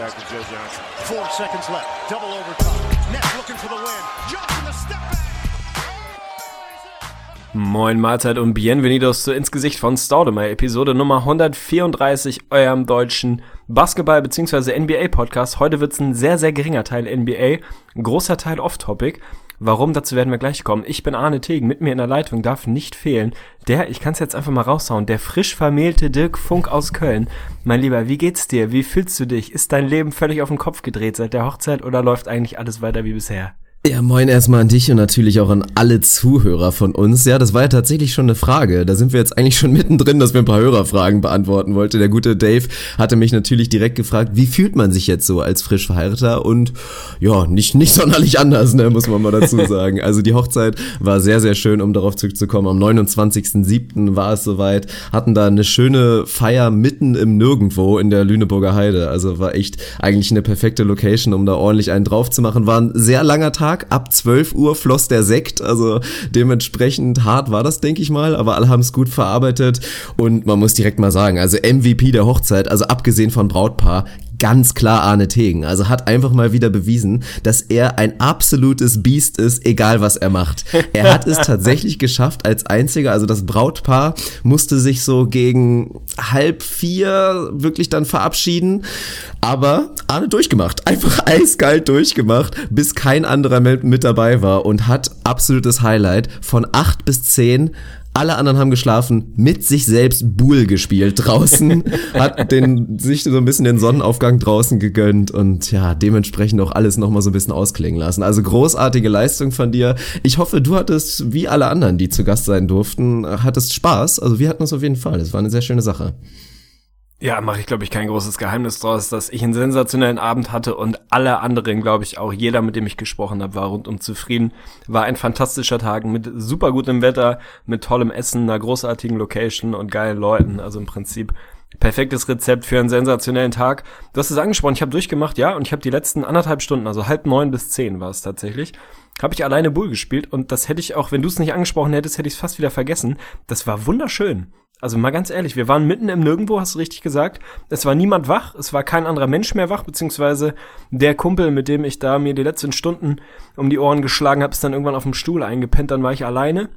back to Joe Johnson. Four seconds left. Double overtime. Nets looking for the win. Johnson a step back. Moin Mahlzeit und Bienvenidos zu Ins Gesicht von Staudemeyer, Episode Nummer 134, eurem deutschen Basketball- bzw. NBA-Podcast. Heute wird's ein sehr, sehr geringer Teil NBA, großer Teil Off-Topic. Warum, dazu werden wir gleich kommen. Ich bin Arne Tegen, mit mir in der Leitung darf nicht fehlen der, ich kann es jetzt einfach mal raushauen, der frisch vermählte Dirk Funk aus Köln. Mein Lieber, wie geht's dir? Wie fühlst du dich? Ist dein Leben völlig auf den Kopf gedreht seit der Hochzeit oder läuft eigentlich alles weiter wie bisher? Ja, moin erstmal an dich und natürlich auch an alle Zuhörer von uns. Ja, das war ja tatsächlich schon eine Frage. Da sind wir jetzt eigentlich schon mittendrin, dass wir ein paar Hörerfragen beantworten wollten. Der gute Dave hatte mich natürlich direkt gefragt, wie fühlt man sich jetzt so als frisch Verheirateter? Und ja, nicht, nicht sonderlich anders, ne, muss man mal dazu sagen. Also die Hochzeit war sehr, sehr schön, um darauf zurückzukommen. Am 29.07. war es soweit. Hatten da eine schöne Feier mitten im Nirgendwo in der Lüneburger Heide. Also war echt eigentlich eine perfekte Location, um da ordentlich einen drauf zu machen. War ein sehr langer Tag Tag. Ab 12 Uhr floss der Sekt. Also dementsprechend hart war das, denke ich mal. Aber alle haben es gut verarbeitet. Und man muss direkt mal sagen, also MVP der Hochzeit, also abgesehen von Brautpaar, ganz klar Arne Tegen. Also hat einfach mal wieder bewiesen, dass er ein absolutes Biest ist, egal was er macht. Er hat es tatsächlich geschafft als einziger, also das Brautpaar musste sich so gegen halb vier wirklich dann verabschieden. Aber Arne durchgemacht. Einfach eiskalt durchgemacht, bis kein anderer mit dabei war und hat absolutes Highlight von acht bis zehn alle anderen haben geschlafen, mit sich selbst Buhl gespielt draußen, hat den, sich so ein bisschen den Sonnenaufgang draußen gegönnt und ja, dementsprechend auch alles nochmal so ein bisschen ausklingen lassen. Also großartige Leistung von dir. Ich hoffe, du hattest, wie alle anderen, die zu Gast sein durften, hattest Spaß. Also wir hatten es auf jeden Fall. Das war eine sehr schöne Sache. Ja, mache ich, glaube ich, kein großes Geheimnis draus, dass ich einen sensationellen Abend hatte und alle anderen, glaube ich, auch jeder, mit dem ich gesprochen habe, war rundum zufrieden. War ein fantastischer Tag mit super gutem Wetter, mit tollem Essen, einer großartigen Location und geilen Leuten. Also im Prinzip perfektes Rezept für einen sensationellen Tag. Du hast es angesprochen, ich habe durchgemacht, ja, und ich habe die letzten anderthalb Stunden, also halb neun bis zehn war es tatsächlich, habe ich alleine Bull gespielt und das hätte ich auch, wenn du es nicht angesprochen hättest, hätte ich es fast wieder vergessen. Das war wunderschön. Also mal ganz ehrlich, wir waren mitten im Nirgendwo, hast du richtig gesagt. Es war niemand wach, es war kein anderer Mensch mehr wach, beziehungsweise der Kumpel, mit dem ich da mir die letzten Stunden um die Ohren geschlagen habe, ist dann irgendwann auf dem Stuhl eingepennt, dann war ich alleine.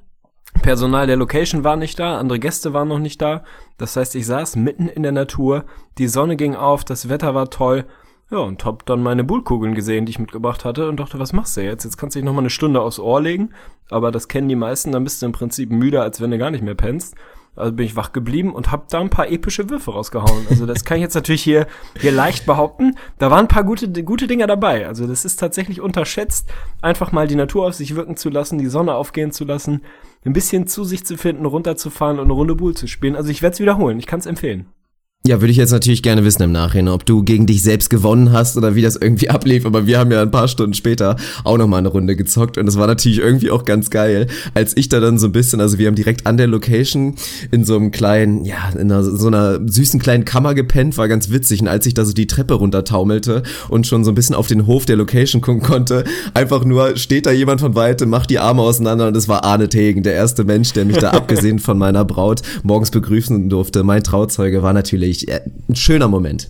Personal der Location war nicht da, andere Gäste waren noch nicht da. Das heißt, ich saß mitten in der Natur, die Sonne ging auf, das Wetter war toll. Ja, und hab dann meine Bullkugeln gesehen, die ich mitgebracht hatte und dachte, was machst du jetzt? Jetzt kannst du dich noch mal eine Stunde aufs Ohr legen, aber das kennen die meisten, dann bist du im Prinzip müder, als wenn du gar nicht mehr pennst. Also bin ich wach geblieben und hab da ein paar epische Würfe rausgehauen. Also das kann ich jetzt natürlich hier, hier leicht behaupten. Da waren ein paar gute, gute Dinger dabei. Also das ist tatsächlich unterschätzt, einfach mal die Natur auf sich wirken zu lassen, die Sonne aufgehen zu lassen, ein bisschen zu sich zu finden, runterzufahren und eine Runde Bull zu spielen. Also ich werde es wiederholen. Ich kann es empfehlen. Ja, würde ich jetzt natürlich gerne wissen im Nachhinein, ob du gegen dich selbst gewonnen hast oder wie das irgendwie ablief. Aber wir haben ja ein paar Stunden später auch nochmal eine Runde gezockt und das war natürlich irgendwie auch ganz geil, als ich da dann so ein bisschen, also wir haben direkt an der Location in so einem kleinen, ja, in einer, so einer süßen kleinen Kammer gepennt, war ganz witzig. Und als ich da so die Treppe runtertaumelte und schon so ein bisschen auf den Hof der Location gucken konnte, einfach nur steht da jemand von Weitem, macht die Arme auseinander und es war Arne Tegen, der erste Mensch, der mich da abgesehen von meiner Braut morgens begrüßen durfte. Mein Trauzeuge war natürlich wirklich äh, ein schöner Moment.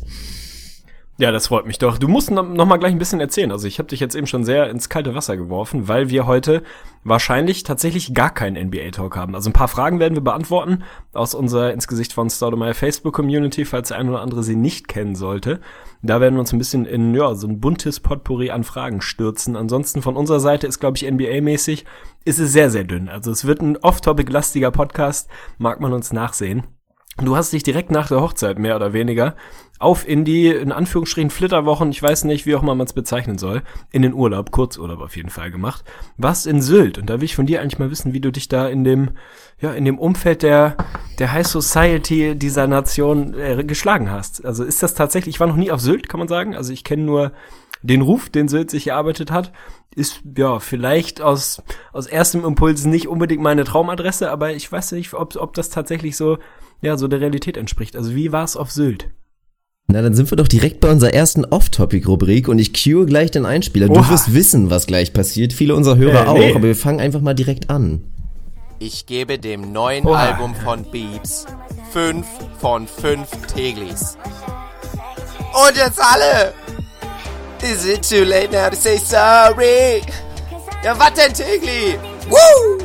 Ja, das freut mich doch. Du musst noch, mal gleich ein bisschen erzählen. Also ich habe dich jetzt eben schon sehr ins kalte Wasser geworfen, weil wir heute wahrscheinlich tatsächlich gar keinen NBA-Talk haben. Also ein paar Fragen werden wir beantworten aus unserer ins Gesicht von Staudemeyer Facebook-Community, falls der eine oder andere sie nicht kennen sollte. Da werden wir uns ein bisschen in ja so ein buntes Potpourri an Fragen stürzen. Ansonsten von unserer Seite ist, glaube ich, NBA-mäßig, ist es sehr, sehr dünn. Also es wird ein off-topic-lastiger Podcast, mag man uns nachsehen. Du hast dich direkt nach der Hochzeit mehr oder weniger auf in die, in Anführungsstrichen, Flitterwochen, ich weiß nicht, wie auch immer man es bezeichnen soll, in den Urlaub, Kurzurlaub auf jeden Fall gemacht. Warst in Sylt und da will ich von dir eigentlich mal wissen, wie du dich da in dem, ja, in dem Umfeld der, der High Society dieser Nation äh, geschlagen hast. Also ist das tatsächlich, ich war noch nie auf Sylt, kann man sagen. Also ich kenne nur den Ruf, den Sylt sich erarbeitet hat, ist ja vielleicht aus, aus erstem Impuls nicht unbedingt meine Traumadresse, aber ich weiß nicht, ob, ob das tatsächlich so ja, so der Realität entspricht. Also wie war es auf Sylt? Na, dann sind wir doch direkt bei unserer ersten Off-Topic-Rubrik und ich cue gleich den Einspieler. Oha. Du wirst wissen, was gleich passiert. Viele unserer Hörer äh, nee. auch, aber wir fangen einfach mal direkt an. Ich gebe dem neuen Oha. Album von Beeps 5 von 5 Teglis. Und jetzt alle! Is it too late now to say sorry? Ja, was denn, Tigli? Woo!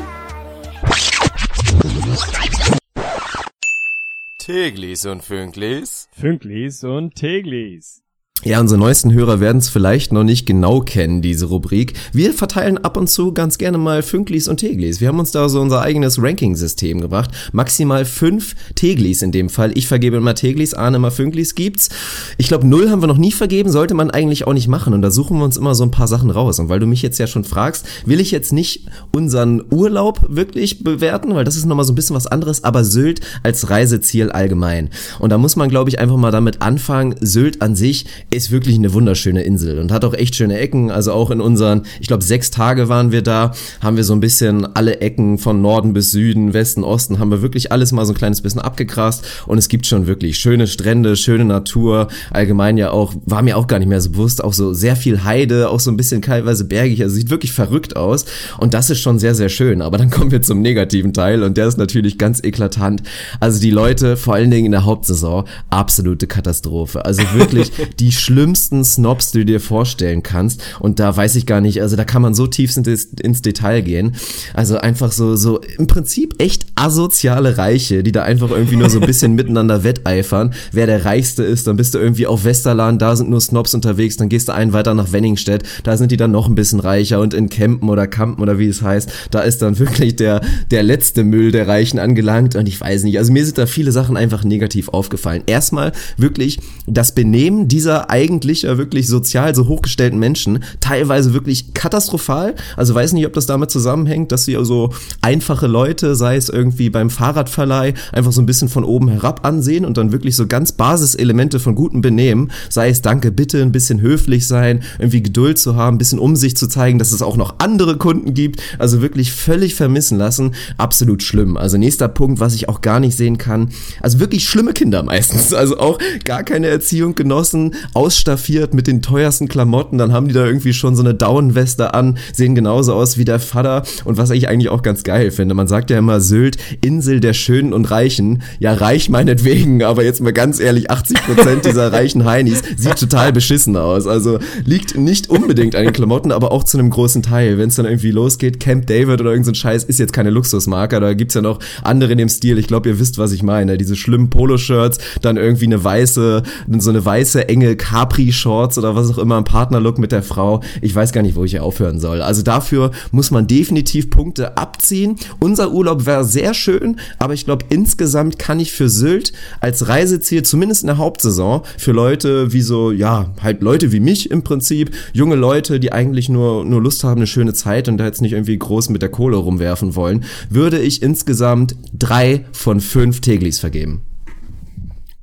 Tiglis und Fünklis. Fünklis und Teglis. Ja, unsere neuesten Hörer werden es vielleicht noch nicht genau kennen, diese Rubrik. Wir verteilen ab und zu ganz gerne mal Fünklis und Teglis. Wir haben uns da so unser eigenes Ranking-System gebracht. Maximal fünf Teglis in dem Fall. Ich vergebe immer Teglis, Arne immer Fünklis gibt's. Ich glaube, null haben wir noch nie vergeben, sollte man eigentlich auch nicht machen. Und da suchen wir uns immer so ein paar Sachen raus. Und weil du mich jetzt ja schon fragst, will ich jetzt nicht unseren Urlaub wirklich bewerten, weil das ist nochmal so ein bisschen was anderes, aber Sylt als Reiseziel allgemein. Und da muss man, glaube ich, einfach mal damit anfangen, Sylt an sich ist wirklich eine wunderschöne Insel und hat auch echt schöne Ecken. Also auch in unseren, ich glaube, sechs Tage waren wir da, haben wir so ein bisschen alle Ecken von Norden bis Süden, Westen, Osten, haben wir wirklich alles mal so ein kleines bisschen abgegrast. Und es gibt schon wirklich schöne Strände, schöne Natur. Allgemein ja auch, war mir auch gar nicht mehr so bewusst, auch so sehr viel Heide, auch so ein bisschen teilweise bergig. Also sieht wirklich verrückt aus. Und das ist schon sehr, sehr schön. Aber dann kommen wir zum negativen Teil und der ist natürlich ganz eklatant. Also die Leute, vor allen Dingen in der Hauptsaison, absolute Katastrophe. Also wirklich die schlimmsten Snobs, die du dir vorstellen kannst. Und da weiß ich gar nicht, also da kann man so tief ins, ins Detail gehen. Also einfach so, so im Prinzip echt asoziale Reiche, die da einfach irgendwie nur so ein bisschen miteinander wetteifern. Wer der Reichste ist, dann bist du irgendwie auf Westerland, da sind nur Snobs unterwegs, dann gehst du einen weiter nach Wenningstedt, da sind die dann noch ein bisschen reicher und in Kempen oder Kampen oder wie es heißt, da ist dann wirklich der, der letzte Müll der Reichen angelangt und ich weiß nicht, also mir sind da viele Sachen einfach negativ aufgefallen. Erstmal wirklich das Benehmen dieser eigentlich ja wirklich sozial so hochgestellten Menschen, teilweise wirklich katastrophal, also weiß nicht, ob das damit zusammenhängt, dass sie also einfache Leute, sei es irgendwie beim Fahrradverleih, einfach so ein bisschen von oben herab ansehen und dann wirklich so ganz Basiselemente von gutem Benehmen, sei es danke, bitte, ein bisschen höflich sein, irgendwie Geduld zu haben, ein bisschen um sich zu zeigen, dass es auch noch andere Kunden gibt, also wirklich völlig vermissen lassen, absolut schlimm. Also nächster Punkt, was ich auch gar nicht sehen kann, also wirklich schlimme Kinder meistens, also auch gar keine Erziehung genossen, ausstaffiert mit den teuersten Klamotten, dann haben die da irgendwie schon so eine Daunenweste an, sehen genauso aus wie der Vater. Und was ich eigentlich auch ganz geil finde, man sagt ja immer Sylt, Insel der Schönen und Reichen, ja reich meinetwegen, aber jetzt mal ganz ehrlich, 80% dieser reichen Heinis sieht total beschissen aus, also liegt nicht unbedingt an den Klamotten, aber auch zu einem großen Teil, wenn es dann irgendwie losgeht, Camp David oder irgendein so Scheiß ist jetzt keine Luxusmarke, da gibt's ja noch andere in dem Stil, ich glaube, ihr wisst, was ich meine, diese schlimmen Poloshirts, dann irgendwie eine weiße, so eine weiße enge Capri-Shorts oder was auch immer, ein Partnerlook mit der Frau, ich weiß gar nicht, wo ich hier aufhören soll. Also dafür muss man definitiv Punkte abziehen. Unser Urlaub wäre sehr schön, aber ich glaube, insgesamt kann ich für Sylt als Reiseziel, zumindest in der Hauptsaison, für Leute wie so, ja, halt Leute wie mich im Prinzip, junge Leute, die eigentlich nur, nur Lust haben, eine schöne Zeit und da jetzt nicht irgendwie groß mit der Kohle rumwerfen wollen, würde ich insgesamt drei von fünf Teglis vergeben.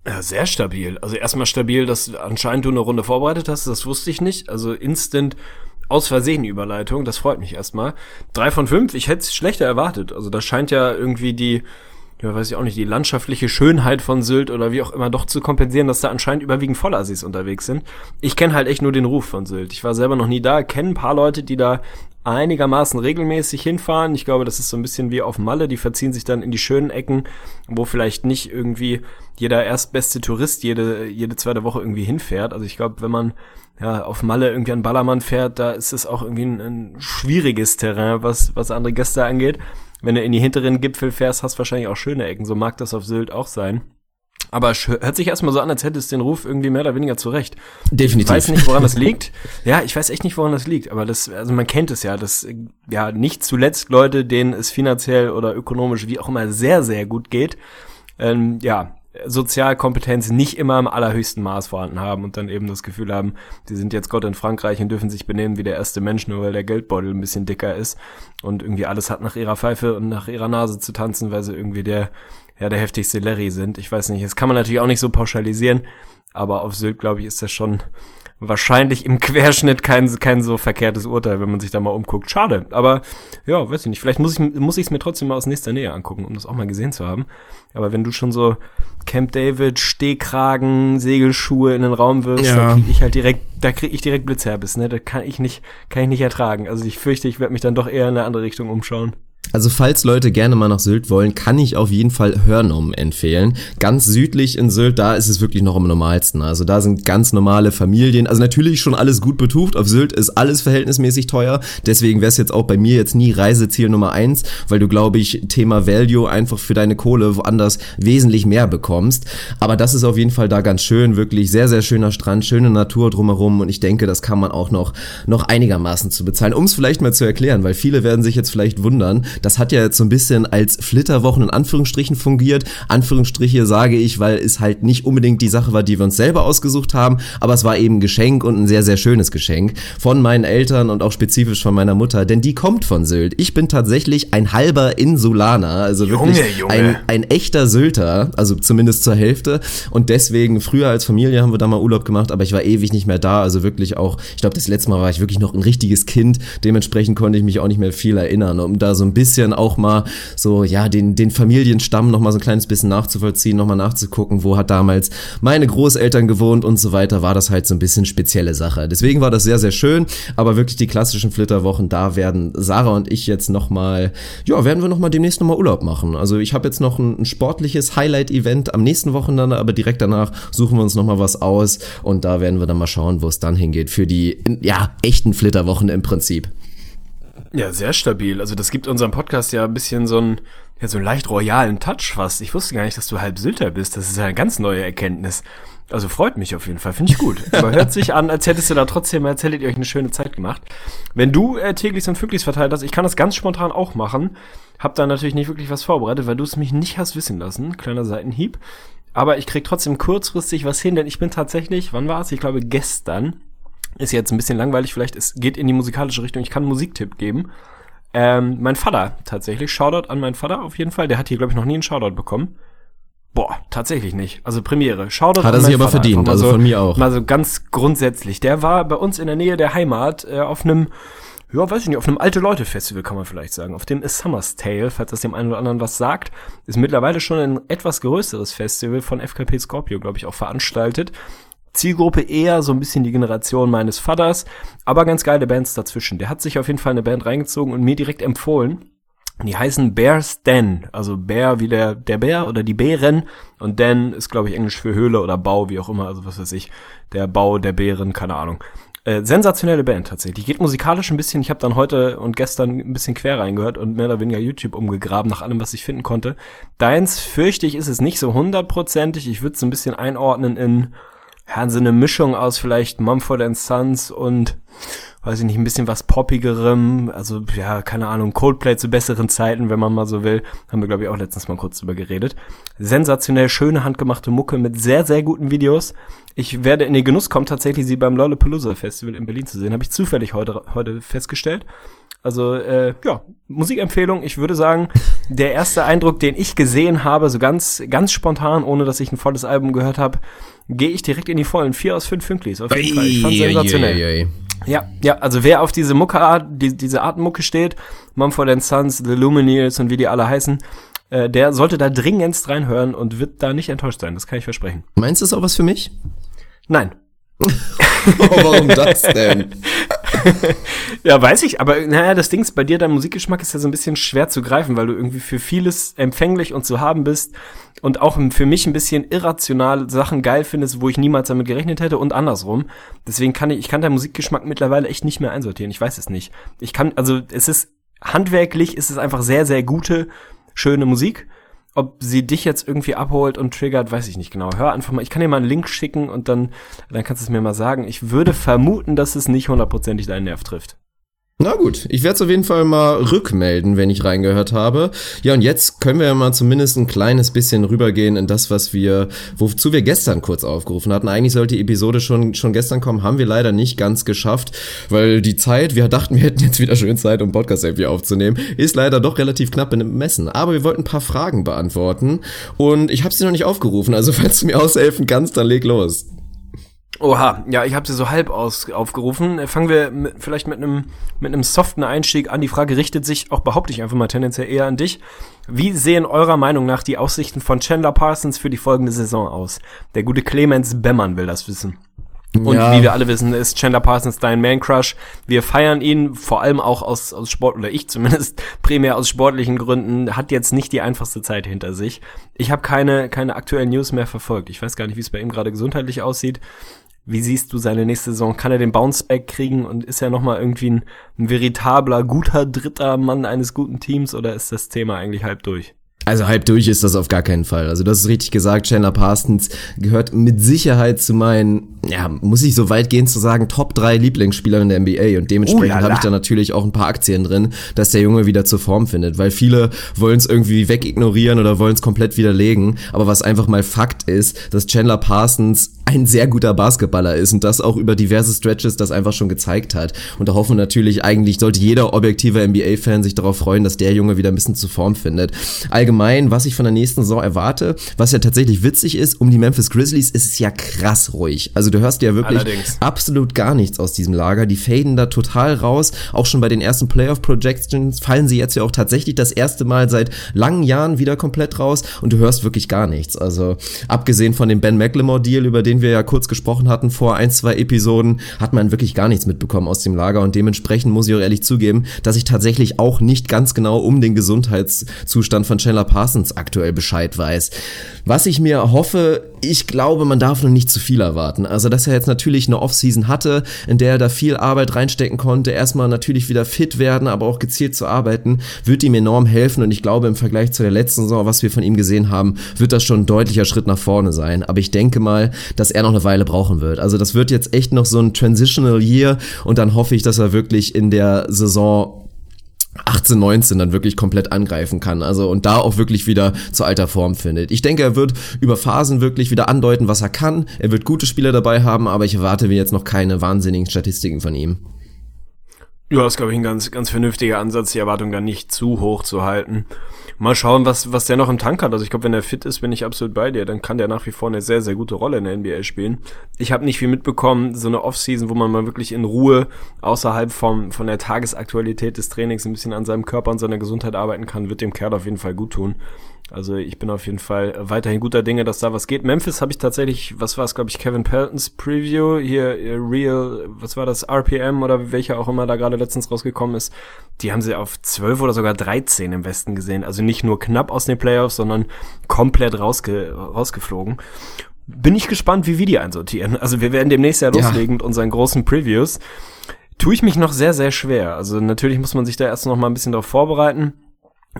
Ja, sehr stabil. Also erstmal stabil, dass anscheinend du eine Runde vorbereitet hast, das wusste ich nicht. Also instant aus Versehen Überleitung, das freut mich erstmal. Drei von fünf, ich hätte es schlechter erwartet. Also das scheint ja irgendwie die, ja, weiß ich auch nicht, die landschaftliche Schönheit von Sylt oder wie auch immer doch zu kompensieren, dass da anscheinend überwiegend Vollassis unterwegs sind. Ich kenne halt echt nur den Ruf von Sylt. Ich war selber noch nie da, kenne ein paar Leute, die da einigermaßen regelmäßig hinfahren. Ich glaube, das ist so ein bisschen wie auf Malle. Die verziehen sich dann in die schönen Ecken, wo vielleicht nicht irgendwie jeder erstbeste Tourist jede, jede zweite Woche irgendwie hinfährt. Also ich glaube, wenn man ja, auf Malle irgendwie an Ballermann fährt, da ist es auch irgendwie ein, ein schwieriges Terrain, was, was andere Gäste angeht. Wenn du in die hinteren Gipfel fährst, hast du wahrscheinlich auch schöne Ecken. So mag das auf Sylt auch sein. Aber es hört sich erstmal so an, als hättest du den Ruf irgendwie mehr oder weniger zurecht. Definitiv. Ich weiß nicht, woran das liegt. Ja, ich weiß echt nicht, woran das liegt. Aber das, also man kennt es ja, dass ja nicht zuletzt Leute, denen es finanziell oder ökonomisch wie auch immer sehr, sehr gut geht, ähm, ja, Sozialkompetenz nicht immer im allerhöchsten Maß vorhanden haben und dann eben das Gefühl haben, sie sind jetzt Gott in Frankreich und dürfen sich benehmen wie der erste Mensch, nur weil der Geldbeutel ein bisschen dicker ist und irgendwie alles hat nach ihrer Pfeife und nach ihrer Nase zu tanzen, weil sie irgendwie der, ja, der heftigste Larry sind. Ich weiß nicht, das kann man natürlich auch nicht so pauschalisieren, aber auf Sylt, glaube ich, ist das schon wahrscheinlich im Querschnitt kein, kein so verkehrtes Urteil, wenn man sich da mal umguckt. Schade, aber ja, weiß ich nicht. Vielleicht muss ich muss ich es mir trotzdem mal aus nächster Nähe angucken, um das auch mal gesehen zu haben. Aber wenn du schon so Camp David, Stehkragen, Segelschuhe in den Raum wirfst, Ja. da krieg ich halt direkt, da krieg ich direkt Blitzherbiss, ne? Da kann ich nicht, kann ich nicht ertragen. Also ich fürchte, ich werde mich dann doch eher in eine andere Richtung umschauen. Also falls Leute gerne mal nach Sylt wollen, kann ich auf jeden Fall Hörnum empfehlen. Ganz südlich in Sylt, da ist es wirklich noch am normalsten. Also da sind ganz normale Familien. Also natürlich schon alles gut betucht. Auf Sylt ist alles verhältnismäßig teuer. Deswegen wäre es jetzt auch bei mir jetzt nie Reiseziel Nummer eins, weil du, glaube ich, Thema Value einfach für deine Kohle woanders wesentlich mehr bekommst. Aber das ist auf jeden Fall da ganz schön. Wirklich sehr, sehr schöner Strand, schöne Natur drumherum. Und ich denke, das kann man auch noch, noch einigermaßen zu bezahlen. Um es vielleicht mal zu erklären, weil viele werden sich jetzt vielleicht wundern, das hat ja jetzt so ein bisschen als Flitterwochen in Anführungsstrichen fungiert. Anführungsstriche sage ich, weil es halt nicht unbedingt die Sache war, die wir uns selber ausgesucht haben, aber es war eben ein Geschenk und ein sehr, sehr schönes Geschenk von meinen Eltern und auch spezifisch von meiner Mutter, denn die kommt von Sylt. Ich bin tatsächlich ein halber Insulaner, also wirklich Junge, Junge. Ein, ein echter Sylter, also zumindest zur Hälfte und deswegen früher als Familie haben wir da mal Urlaub gemacht, aber ich war ewig nicht mehr da, also wirklich auch, ich glaube das letzte Mal war ich wirklich noch ein richtiges Kind, dementsprechend konnte ich mich auch nicht mehr viel erinnern, um da so ein bisschen auch mal so, ja, den, den Familienstamm noch mal so ein kleines bisschen nachzuvollziehen, noch mal nachzugucken, wo hat damals meine Großeltern gewohnt und so weiter, war das halt so ein bisschen spezielle Sache. Deswegen war das sehr, sehr schön, aber wirklich die klassischen Flitterwochen, da werden Sarah und ich jetzt noch mal, ja, werden wir noch mal demnächst noch mal Urlaub machen. Also ich habe jetzt noch ein, ein sportliches Highlight-Event am nächsten Wochenende, aber direkt danach suchen wir uns noch mal was aus und da werden wir dann mal schauen, wo es dann hingeht für die, ja, echten Flitterwochen im Prinzip. Ja, sehr stabil. Also das gibt unserem Podcast ja ein bisschen so einen, ja, so einen leicht royalen Touch fast. Ich wusste gar nicht, dass du halb Sylter bist. Das ist ja eine ganz neue Erkenntnis. Also freut mich auf jeden Fall, finde ich gut. Aber hört sich an, als hättest du da trotzdem, als hättet ihr euch eine schöne Zeit gemacht. Wenn du äh, täglich und Füglis verteilt hast, ich kann das ganz spontan auch machen. Hab da natürlich nicht wirklich was vorbereitet, weil du es mich nicht hast wissen lassen. Kleiner Seitenhieb. Aber ich krieg trotzdem kurzfristig was hin, denn ich bin tatsächlich, wann war es? Ich glaube gestern. Ist jetzt ein bisschen langweilig, vielleicht es geht in die musikalische Richtung. Ich kann einen Musiktipp geben. Ähm, mein Vater tatsächlich, Shoutout an meinen Vater auf jeden Fall. Der hat hier, glaube ich, noch nie einen Shoutout bekommen. Boah, tatsächlich nicht. Also Premiere. Shoutout Hat er sich aber Vater. verdient, also so, von mir auch. Mal so ganz grundsätzlich. Der war bei uns in der Nähe der Heimat äh, auf einem, ja, weiß ich nicht, auf einem Alte-Leute-Festival kann man vielleicht sagen. Auf dem A Summer's Tale, falls das dem einen oder anderen was sagt. Ist mittlerweile schon ein etwas größeres Festival von FKP Scorpio, glaube ich, auch veranstaltet. Zielgruppe eher so ein bisschen die Generation meines Vaters, aber ganz geile Bands dazwischen. Der hat sich auf jeden Fall eine Band reingezogen und mir direkt empfohlen. Die heißen Bear's Den, also Bär wie der, der Bär oder die Bären und Den ist glaube ich Englisch für Höhle oder Bau, wie auch immer, also was weiß ich, der Bau der Bären, keine Ahnung. Äh, sensationelle Band tatsächlich. Die geht musikalisch ein bisschen, ich habe dann heute und gestern ein bisschen quer reingehört und mehr oder weniger YouTube umgegraben nach allem, was ich finden konnte. Deins fürchte ich ist es nicht so hundertprozentig, ich würde es ein bisschen einordnen in ja, so eine Mischung aus vielleicht Mumford Sons und weiß ich nicht, ein bisschen was poppigerem, also ja, keine Ahnung, Coldplay zu besseren Zeiten, wenn man mal so will, haben wir glaube ich auch letztens mal kurz drüber geredet. Sensationell schöne handgemachte Mucke mit sehr sehr guten Videos. Ich werde in den Genuss kommen, tatsächlich sie beim Lollapalooza Festival in Berlin zu sehen, habe ich zufällig heute heute festgestellt. Also äh, ja, Musikempfehlung. Ich würde sagen, der erste Eindruck, den ich gesehen habe, so ganz ganz spontan, ohne dass ich ein volles Album gehört habe, gehe ich direkt in die vollen. Vier aus fünf Fünklis. Auf jeden Fall. Ich fand sensationell. Eieiei. Ja, ja, also wer auf diese Muckeart, die, diese Art Mucke steht, Mumford Sons, The Lumineers und wie die alle heißen, äh, der sollte da dringendst reinhören und wird da nicht enttäuscht sein. Das kann ich versprechen. Meinst du es auch was für mich? Nein. Oh, warum das denn? Ja, weiß ich, aber naja, das Ding ist, bei dir, dein Musikgeschmack ist ja so ein bisschen schwer zu greifen, weil du irgendwie für vieles empfänglich und zu haben bist und auch für mich ein bisschen irrational Sachen geil findest, wo ich niemals damit gerechnet hätte und andersrum. Deswegen kann ich, ich kann deinen Musikgeschmack mittlerweile echt nicht mehr einsortieren. Ich weiß es nicht. Ich kann, also es ist handwerklich, ist es einfach sehr, sehr gute, schöne Musik. Ob sie dich jetzt irgendwie abholt und triggert, weiß ich nicht genau. Hör einfach mal, ich kann dir mal einen Link schicken und dann, dann kannst du es mir mal sagen. Ich würde vermuten, dass es nicht hundertprozentig deinen Nerv trifft. Na gut, ich werde es auf jeden Fall mal rückmelden, wenn ich reingehört habe. Ja, und jetzt können wir ja mal zumindest ein kleines bisschen rübergehen in das, was wir, wozu wir gestern kurz aufgerufen hatten. Eigentlich sollte die Episode schon, schon gestern kommen, haben wir leider nicht ganz geschafft, weil die Zeit, wir dachten, wir hätten jetzt wieder schön Zeit, um Podcast irgendwie aufzunehmen, ist leider doch relativ knapp in dem Messen. Aber wir wollten ein paar Fragen beantworten und ich habe sie noch nicht aufgerufen, also falls du mir aushelfen kannst, dann leg los. Oha, ja, ich habe sie so halb aus, aufgerufen. Fangen wir mit, vielleicht mit einem mit einem soften Einstieg an. Die Frage richtet sich auch, behaupte ich einfach mal tendenziell eher an dich. Wie sehen eurer Meinung nach die Aussichten von Chandler Parsons für die folgende Saison aus? Der gute Clemens Bemmern will das wissen. Und Ja. wie wir alle wissen, ist Chandler Parsons dein Man-Crush. Wir feiern ihn, vor allem auch aus, aus Sport, oder ich zumindest, primär aus sportlichen Gründen, hat jetzt nicht die einfachste Zeit hinter sich. Ich habe keine, keine aktuellen News mehr verfolgt. Ich weiß gar nicht, wie es bei ihm gerade gesundheitlich aussieht. Wie siehst du seine nächste Saison? Kann er den Bounceback kriegen und ist er nochmal irgendwie ein, ein veritabler, guter, dritter Mann eines guten Teams oder ist das Thema eigentlich halb durch? Also halb durch ist das auf gar keinen Fall. Also das ist richtig gesagt, Chandler Parsons gehört mit Sicherheit zu meinen, ja, muss ich so weit gehen zu sagen, Top 3 Lieblingsspielern in der NBA und dementsprechend habe ich da natürlich auch ein paar Aktien drin, dass der Junge wieder zur Form findet, weil viele wollen es irgendwie wegignorieren oder wollen es komplett widerlegen, aber was einfach mal Fakt ist, dass Chandler Parsons ein sehr guter Basketballer ist und das auch über diverse Stretches das einfach schon gezeigt hat. Und da hoffen wir natürlich, eigentlich sollte jeder objektive NBA-Fan sich darauf freuen, dass der Junge wieder ein bisschen zu Form findet. Allgemein, was ich von der nächsten Saison erwarte, was ja tatsächlich witzig ist, um die Memphis Grizzlies ist es ja krass ruhig. Also du hörst ja wirklich Allerdings. absolut gar nichts aus diesem Lager. Die faden da total raus. Auch schon bei den ersten Playoff-Projections fallen sie jetzt ja auch tatsächlich das erste Mal seit langen Jahren wieder komplett raus und du hörst wirklich gar nichts. Also abgesehen von dem Ben McLemore-Deal, über den wir ja kurz gesprochen hatten vor ein, zwei Episoden, hat man wirklich gar nichts mitbekommen aus dem Lager und dementsprechend muss ich auch ehrlich zugeben, dass ich tatsächlich auch nicht ganz genau um den Gesundheitszustand von Chandler Parsons aktuell Bescheid weiß. Was ich mir hoffe, ich glaube, man darf noch nicht zu viel erwarten. Also, dass er jetzt natürlich eine Offseason hatte, in der er da viel Arbeit reinstecken konnte, erstmal natürlich wieder fit werden, aber auch gezielt zu arbeiten, wird ihm enorm helfen und ich glaube, im Vergleich zu der letzten Saison, was wir von ihm gesehen haben, wird das schon ein deutlicher Schritt nach vorne sein. Aber ich denke mal, dass er noch eine Weile brauchen wird. Also, das wird jetzt echt noch so ein Transitional Year und dann hoffe ich, dass er wirklich in der Saison 18, 19 dann wirklich komplett angreifen kann. Also und da auch wirklich wieder zu alter Form findet. Ich denke, er wird über Phasen wirklich wieder andeuten, was er kann. Er wird gute Spieler dabei haben, aber ich erwarte mir jetzt noch keine wahnsinnigen Statistiken von ihm. Ja, ist, glaube ich, ein ganz, ganz vernünftiger Ansatz, die Erwartung dann nicht zu hoch zu halten. Mal schauen, was, was der noch im Tank hat. Also ich glaube, wenn er fit ist, bin ich absolut bei dir. Dann kann der nach wie vor eine sehr, sehr gute Rolle in der NBA spielen. Ich habe nicht viel mitbekommen, so eine Offseason, wo man mal wirklich in Ruhe außerhalb vom, von der Tagesaktualität des Trainings ein bisschen an seinem Körper und seiner Gesundheit arbeiten kann, wird dem Kerl auf jeden Fall gut tun. Also ich bin auf jeden Fall weiterhin guter Dinge, dass da was geht. Memphis habe ich tatsächlich, was war es, glaube ich, Kevin Peltons Preview, hier äh, Real, was war das, RPM oder welcher auch immer da gerade letztens rausgekommen ist. Die haben sie auf 12 oder sogar 13 im Westen gesehen. Also nicht nur knapp aus den Playoffs, sondern komplett rausge rausgeflogen. Bin ich gespannt, wie wir die einsortieren. Also wir werden demnächst ja Ja. loslegen mit unseren großen Previews. Tue ich mich noch sehr, sehr schwer. Also natürlich muss man sich da erst noch mal ein bisschen darauf vorbereiten.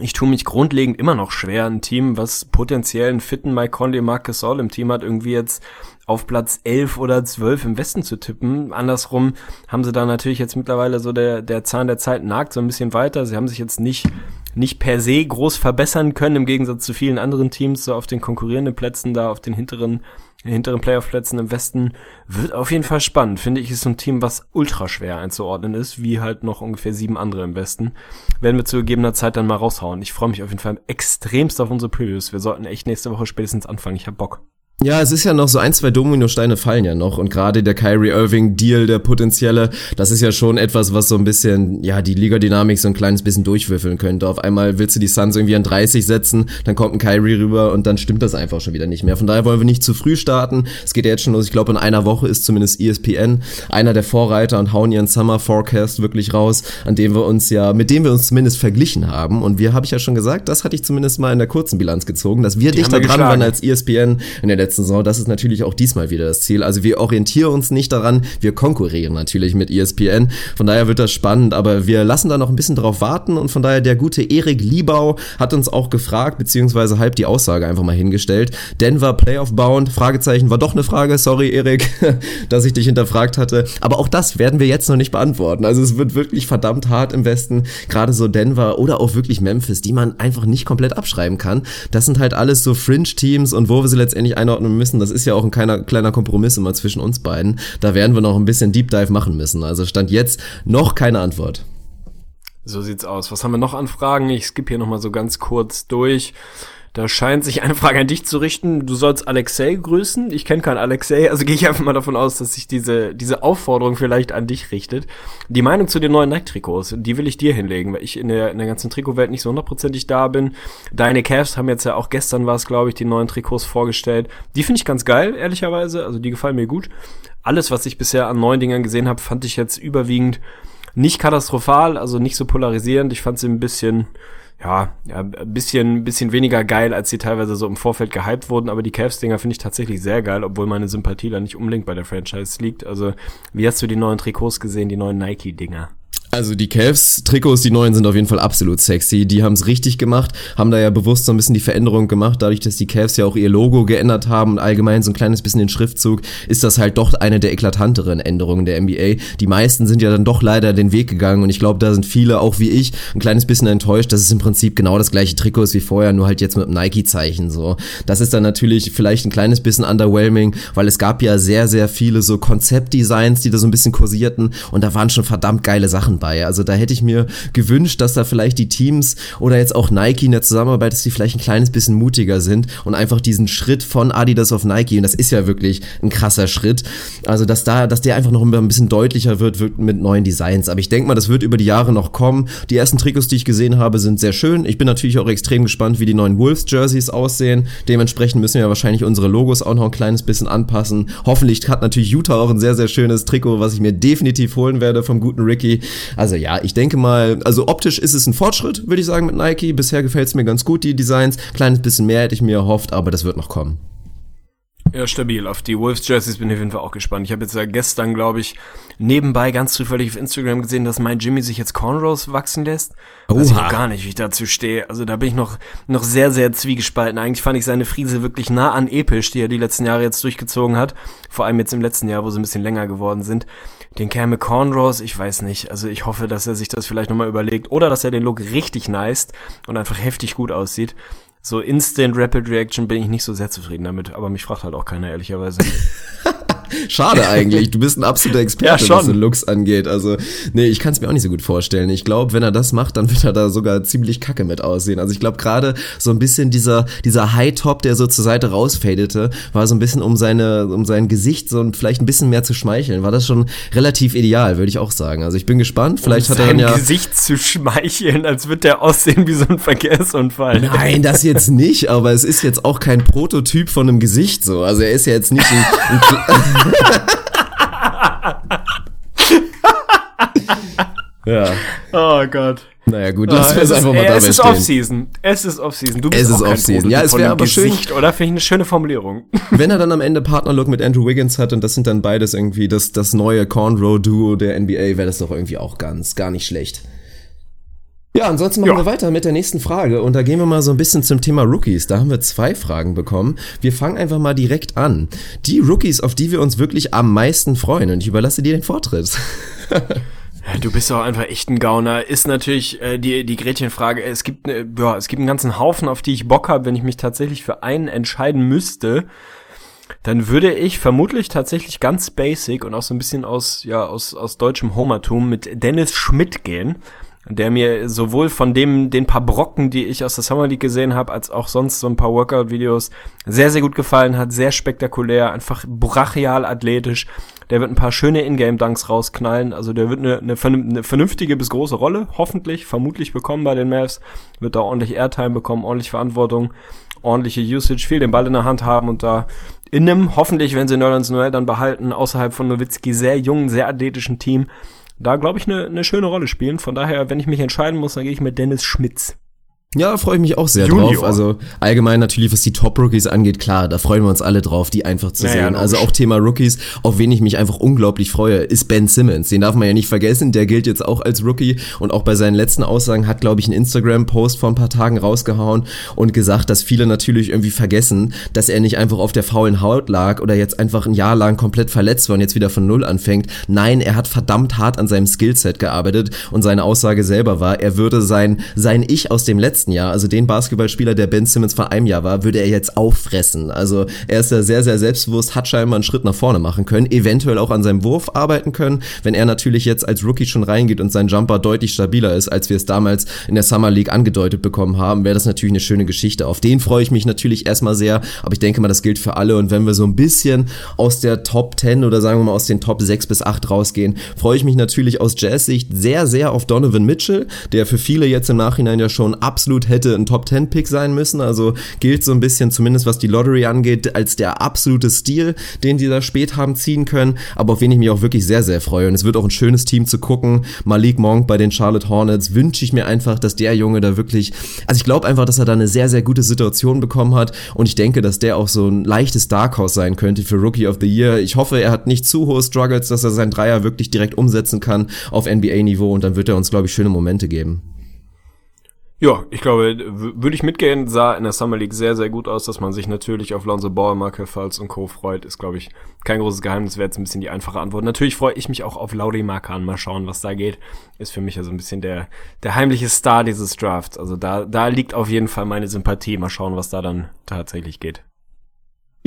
Ich tue mich grundlegend immer noch schwer, ein Team, was potenziell einen fitten Mike Conley, Marcus Gasol im Team hat, irgendwie jetzt auf Platz 11 oder 12 im Westen zu tippen. Andersrum haben sie da natürlich jetzt mittlerweile so der, der Zahn der Zeit nagt so ein bisschen weiter. Sie haben sich jetzt nicht, nicht per se groß verbessern können, im Gegensatz zu vielen anderen Teams, so auf den konkurrierenden Plätzen da, auf den hinteren hinteren Playoff-Plätzen im Westen. Wird auf jeden Fall spannend. Finde ich, ist so ein Team, was ultra schwer einzuordnen ist, wie halt noch ungefähr sieben andere im Westen. Werden wir zu gegebener Zeit dann mal raushauen. Ich freue mich auf jeden Fall extremst auf unsere Previews. Wir sollten echt nächste Woche spätestens anfangen. Ich hab Bock. Ja, es ist ja noch so ein, zwei Dominosteine fallen ja noch und gerade der Kyrie Irving Deal, der potenzielle, das ist ja schon etwas, was so ein bisschen, ja, die Liga-Dynamik so ein kleines bisschen durchwürfeln könnte. Auf einmal willst du die Suns irgendwie an 30 setzen, dann kommt ein Kyrie rüber und dann stimmt das einfach schon wieder nicht mehr. Von daher wollen wir nicht zu früh starten. Es geht ja jetzt schon los. Ich glaube, in einer Woche ist zumindest ESPN einer der Vorreiter und hauen ihren Summer Forecast wirklich raus, an dem wir uns ja, mit dem wir uns zumindest verglichen haben. Und wir, habe ich ja schon gesagt, das hatte ich zumindest mal in der kurzen Bilanz gezogen, dass wir Die dichter dran waren als ESPN in der letzten Saison. Das ist natürlich auch diesmal wieder das Ziel. Also wir orientieren uns nicht daran, wir konkurrieren natürlich mit ESPN. Von daher wird das spannend, aber wir lassen da noch ein bisschen drauf warten und von daher der gute Erik Liebau hat uns auch gefragt, beziehungsweise halb die Aussage einfach mal hingestellt. Denver Playoff Bound, Fragezeichen, war doch eine Frage, sorry Erik, dass ich dich hinterfragt hatte. Aber auch das werden wir jetzt noch nicht beantworten. Also es wird wirklich verdammt hart im Westen, gerade so Denver oder auch wirklich Memphis, die man einfach nicht komplett abschreiben kann. Das sind halt alles so Fringe-Teams und wo wir sie letztendlich einordnen müssen, das ist ja auch ein kleiner, kleiner Kompromiss immer zwischen uns beiden. Da werden wir noch ein bisschen Deep Dive machen müssen. Also stand jetzt noch keine Antwort. So sieht's aus. Was haben wir noch an Fragen? Ich skippe hier nochmal so ganz kurz durch. Da scheint sich eine Frage an dich zu richten. Du sollst Alexei grüßen. Ich kenne keinen Alexei, also gehe ich einfach mal davon aus, dass sich diese, diese Aufforderung vielleicht an dich richtet. Die Meinung zu den neuen Nike-Trikots, die will ich dir hinlegen, weil ich in der, in der ganzen Trikotwelt nicht so hundertprozentig da bin. Deine Cavs haben jetzt ja auch gestern war es, glaube ich, die neuen Trikots vorgestellt. Die finde ich ganz geil, ehrlicherweise. Also die gefallen mir gut. alles, was ich bisher an neuen Dingern gesehen habe, fand ich jetzt überwiegend nicht katastrophal, also nicht so polarisierend. Ich fand sie ein bisschen, ja, ja, ein bisschen, bisschen weniger geil, als sie teilweise so im Vorfeld gehypt wurden, aber die Cavs-Dinger finde ich tatsächlich sehr geil, obwohl meine Sympathie da nicht unbedingt bei der Franchise liegt. Also, wie hast du die neuen Trikots gesehen, die neuen Nike-Dinger? Also die Cavs-Trikots, die neuen, sind auf jeden Fall absolut sexy. Die haben es richtig gemacht, haben da ja bewusst so ein bisschen die Veränderung gemacht. Dadurch, dass die Cavs ja auch ihr Logo geändert haben und allgemein so ein kleines bisschen den Schriftzug, ist das halt doch eine der eklatanteren Änderungen der NBA. Die meisten sind ja dann doch leider den Weg gegangen und ich glaube, da sind viele, auch wie ich, ein kleines bisschen enttäuscht, dass es im Prinzip genau das gleiche Trikot ist wie vorher, nur halt jetzt mit dem Nike-Zeichen so. Das ist dann natürlich vielleicht ein kleines bisschen underwhelming, weil es gab ja sehr, sehr viele so Konzeptdesigns, die da so ein bisschen kursierten und da waren schon verdammt geile Sachen bei. Also da hätte ich mir gewünscht, dass da vielleicht die Teams oder jetzt auch Nike in der Zusammenarbeit, dass die vielleicht ein kleines bisschen mutiger sind und einfach diesen Schritt von Adidas auf Nike, und das ist ja wirklich ein krasser Schritt, also dass da, dass der einfach noch ein bisschen deutlicher wird, wird mit neuen Designs. Aber ich denke mal, das wird über die Jahre noch kommen. Die ersten Trikots, die ich gesehen habe, sind sehr schön. Ich bin natürlich auch extrem gespannt, wie die neuen Wolves-Jerseys aussehen. Dementsprechend müssen wir wahrscheinlich unsere Logos auch noch ein kleines bisschen anpassen. Hoffentlich hat natürlich Utah auch ein sehr, sehr schönes Trikot, was ich mir definitiv holen werde vom guten Ricky. Also ja, ich denke mal, also optisch ist es ein Fortschritt, würde ich sagen, mit Nike. Bisher gefällt es mir ganz gut, die Designs. Kleines bisschen mehr hätte ich mir erhofft, aber das wird noch kommen. Ja, stabil. Auf die Wolves Jerseys bin ich auf jeden Fall auch gespannt. Ich habe jetzt ja gestern, glaube ich, nebenbei ganz zufällig auf Instagram gesehen, dass mein Jimmy sich jetzt Cornrows wachsen lässt. Oha. Weiß ich auch gar nicht, wie ich dazu stehe. Also da bin ich noch, noch sehr, sehr zwiegespalten. Eigentlich fand ich seine Friese wirklich nah an episch, die er die letzten Jahre jetzt durchgezogen hat. Vor allem jetzt im letzten Jahr, wo sie ein bisschen länger geworden sind. Den Kerl mit Cornrows, ich weiß nicht. Also ich hoffe, dass er sich das vielleicht nochmal überlegt. Oder dass er den Look richtig nice und einfach heftig gut aussieht so Instant Rapid Reaction bin ich nicht so sehr zufrieden damit, aber mich fragt halt auch keiner ehrlicherweise. Schade eigentlich. Du bist ein absoluter Experte, ja, was den Looks angeht. Also, nee, ich kann es mir auch nicht so gut vorstellen. Ich glaube, wenn er das macht, dann wird er da sogar ziemlich kacke mit aussehen. Also ich glaube gerade so ein bisschen dieser, dieser High-Top, der so zur Seite rausfadete, war so ein bisschen um seine, um sein Gesicht so vielleicht ein bisschen mehr zu schmeicheln. War das schon relativ ideal, würde ich auch sagen. Also ich bin gespannt. Vielleicht um hat er dann ja. Gesicht zu schmeicheln, als würde der aussehen wie so ein Verkehrsunfall. Nein, das jetzt nicht, aber es ist jetzt auch kein Prototyp von einem Gesicht so. Also er ist ja jetzt nicht ein, ein ja. Oh Gott. Naja, gut, lass ah, es einfach mal dabei Es ist Off-Season. Es ist Off-Season. Du bist es ist Off-Season. Ja, es wäre aber Gesicht, schön. Oder finde ich eine schöne Formulierung. Wenn er dann am Ende Partnerlook mit Andrew Wiggins hat und das sind dann beides irgendwie das, das neue Cornrow-Duo der NBA, wäre das doch irgendwie auch ganz, gar nicht schlecht. Ja, ansonsten machen ja. wir weiter mit der nächsten Frage und da gehen wir mal so ein bisschen zum Thema Rookies. Da haben wir zwei Fragen bekommen. Wir fangen einfach mal direkt an. Die Rookies, auf die wir uns wirklich am meisten freuen und ich überlasse dir den Vortritt. Du bist auch einfach echt ein Gauner. Ist natürlich äh, die, die Gretchenfrage. Es gibt, äh, ja, es gibt einen ganzen Haufen, auf die ich Bock habe, wenn ich mich tatsächlich für einen entscheiden müsste. Dann würde ich vermutlich tatsächlich ganz basic und auch so ein bisschen aus, ja, aus, aus deutschem Homertum mit Dennis Schmidt gehen der mir sowohl von dem den paar Brocken, die ich aus der Summer League gesehen habe, als auch sonst so ein paar Workout-Videos sehr, sehr gut gefallen hat. Sehr spektakulär, einfach brachial athletisch. Der wird ein paar schöne Ingame-Dunks rausknallen. Also der wird eine, eine, eine vernünftige bis große Rolle, hoffentlich, vermutlich bekommen bei den Mavs. Wird da ordentlich Airtime bekommen, ordentlich Verantwortung, ordentliche Usage, viel den Ball in der Hand haben und da in einem, hoffentlich, wenn sie Nerlens Noel dann behalten, außerhalb von Nowitzki, sehr jungen, sehr athletischen Team, da, glaube ich, eine ne schöne Rolle spielen. Von daher, wenn ich mich entscheiden muss, dann gehe ich mit Dennis Schmitz. Ja, freue ich mich auch sehr Junior. drauf. Also allgemein natürlich, was die Top-Rookies angeht, klar, da freuen wir uns alle drauf, die einfach zu naja, sehen. Also auch Thema Rookies, auf wen ich mich einfach unglaublich freue, ist Ben Simmons. Den darf man ja nicht vergessen, der gilt jetzt auch als Rookie und auch bei seinen letzten Aussagen hat, glaube ich, ein Instagram-Post vor ein paar Tagen rausgehauen und gesagt, dass viele natürlich irgendwie vergessen, dass er nicht einfach auf der faulen Haut lag oder jetzt einfach ein Jahr lang komplett verletzt war und jetzt wieder von Null anfängt. Nein, er hat verdammt hart an seinem Skillset gearbeitet und seine Aussage selber war, er würde sein, sein Ich aus dem letzten letzten Jahr, also den Basketballspieler, der Ben Simmons vor einem Jahr war, würde er jetzt auffressen. Also er ist ja sehr, sehr selbstbewusst, hat scheinbar einen Schritt nach vorne machen können, eventuell auch an seinem Wurf arbeiten können, wenn er natürlich jetzt als Rookie schon reingeht und sein Jumper deutlich stabiler ist, als wir es damals in der Summer League angedeutet bekommen haben, wäre das natürlich eine schöne Geschichte. Auf den freue ich mich natürlich erstmal sehr, aber ich denke mal, das gilt für alle und wenn wir so ein bisschen aus der Top 10 oder sagen wir mal aus den Top 6 bis 8 rausgehen, freue ich mich natürlich aus Jazz-Sicht sehr, sehr auf Donovan Mitchell, der für viele jetzt im Nachhinein ja schon absolut absolut hätte ein Top 10 Pick sein müssen. Also gilt so ein bisschen, zumindest was die Lottery angeht, als der absolute Stil, den die da spät haben ziehen können. Aber auf wen ich mich auch wirklich sehr, sehr freue. Und es wird auch ein schönes Team zu gucken. Malik Monk bei den Charlotte Hornets wünsche ich mir einfach, dass der Junge da wirklich, also ich glaube einfach, dass er da eine sehr, sehr gute Situation bekommen hat. Und ich denke, dass der auch so ein leichtes Dark Horse sein könnte für Rookie of the Year. Ich hoffe, er hat nicht zu hohe Struggles, dass er seinen Dreier wirklich direkt umsetzen kann auf NBA-Niveau und dann wird er uns, glaube ich, schöne Momente geben. Ja, ich glaube, würde ich mitgehen, sah in der Summer League sehr, sehr gut aus, dass man sich natürlich auf Lonzo Ball, Markel Falls und Co. freut, ist, glaube ich, kein großes Geheimnis, wäre jetzt ein bisschen die einfache Antwort. Natürlich freue ich mich auch auf Lauri Markan, mal schauen, was da geht. Ist für mich ja so ein bisschen der, der heimliche Star dieses Drafts. Also da, da liegt auf jeden Fall meine Sympathie. Mal schauen, was da dann tatsächlich geht.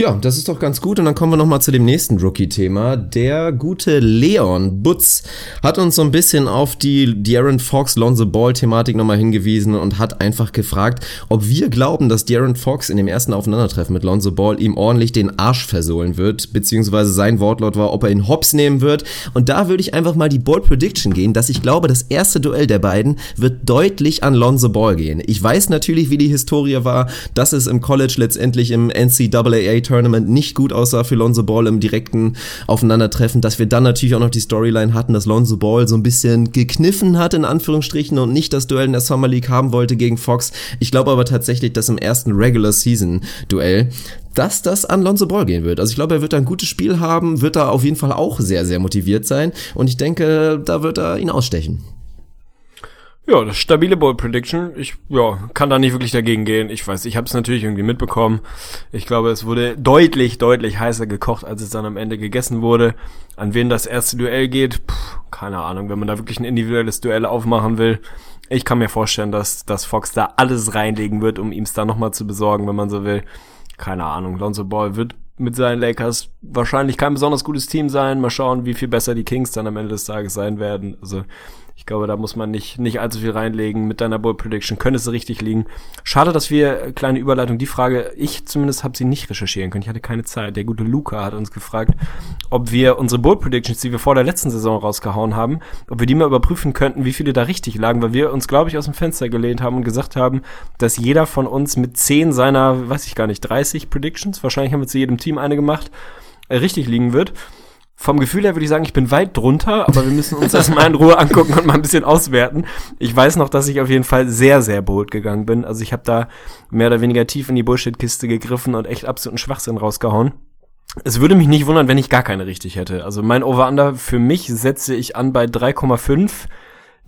Ja, das ist doch ganz gut. Und dann kommen wir nochmal zu dem nächsten Rookie-Thema. Der gute Leon Butz hat uns so ein bisschen auf die De'Aaron Fox Lonzo Ball-Thematik nochmal hingewiesen und hat einfach gefragt, ob wir glauben, dass De'Aaron Fox in dem ersten Aufeinandertreffen mit Lonzo Ball ihm ordentlich den Arsch versohlen wird, beziehungsweise sein Wortlaut war, ob er ihn hops nehmen wird. Und da würde ich einfach mal die Ball Prediction gehen, dass ich glaube, das erste Duell der beiden wird deutlich an Lonzo Ball gehen. Ich weiß natürlich, wie die Historie war, dass es im College letztendlich im NCAA Tournament nicht gut aussah für Lonzo Ball im direkten Aufeinandertreffen, dass wir dann natürlich auch noch die Storyline hatten, dass Lonzo Ball so ein bisschen gekniffen hat, in Anführungsstrichen, und nicht das Duell in der Summer League haben wollte gegen Fox. Ich glaube aber tatsächlich, dass im ersten Regular Season Duell dass das an Lonzo Ball gehen wird. Also ich glaube, er wird da ein gutes Spiel haben, wird da auf jeden Fall auch sehr, sehr motiviert sein und ich denke, da wird er ihn ausstechen. Ja, das stabile Bowl Prediction. Ich ja, kann da nicht wirklich dagegen gehen. Ich weiß, ich habe es natürlich irgendwie mitbekommen. Ich glaube, es wurde deutlich, deutlich heißer gekocht, als es dann am Ende gegessen wurde. An wen das erste Duell geht, Puh, keine Ahnung. Wenn man da wirklich ein individuelles Duell aufmachen will, ich kann mir vorstellen, dass, dass Fox da alles reinlegen wird, um ihm es da nochmal zu besorgen, wenn man so will. Keine Ahnung. Lonzo Ball wird mit seinen Lakers wahrscheinlich kein besonders gutes Team sein. Mal schauen, wie viel besser die Kings dann am Ende des Tages sein werden. Also ich glaube, da muss man nicht, nicht allzu viel reinlegen. Mit deiner Bold Prediction könnte es richtig liegen. Schade, dass wir, äh, kleine Überleitung, die Frage, ich zumindest habe sie nicht recherchieren können. Ich hatte keine Zeit. Der gute Luca hat uns gefragt, ob wir unsere Bold Predictions, die wir vor der letzten Saison rausgehauen haben, ob wir die mal überprüfen könnten, wie viele da richtig lagen, weil wir uns, glaube ich, aus dem Fenster gelehnt haben und gesagt haben, dass jeder von uns mit zehn seiner, weiß ich gar nicht, 30 Predictions, wahrscheinlich haben wir zu jedem Team eine gemacht, äh, richtig liegen wird. Vom Gefühl her würde ich sagen, ich bin weit drunter, aber wir müssen uns das mal in Ruhe angucken und mal ein bisschen auswerten. Ich weiß noch, dass ich auf jeden Fall sehr, sehr bold gegangen bin. Also ich habe da mehr oder weniger tief in die Bullshit-Kiste gegriffen und echt absoluten Schwachsinn rausgehauen. Es würde mich nicht wundern, wenn ich gar keine richtig hätte. Also mein Over-Under für mich setze ich an bei 3,5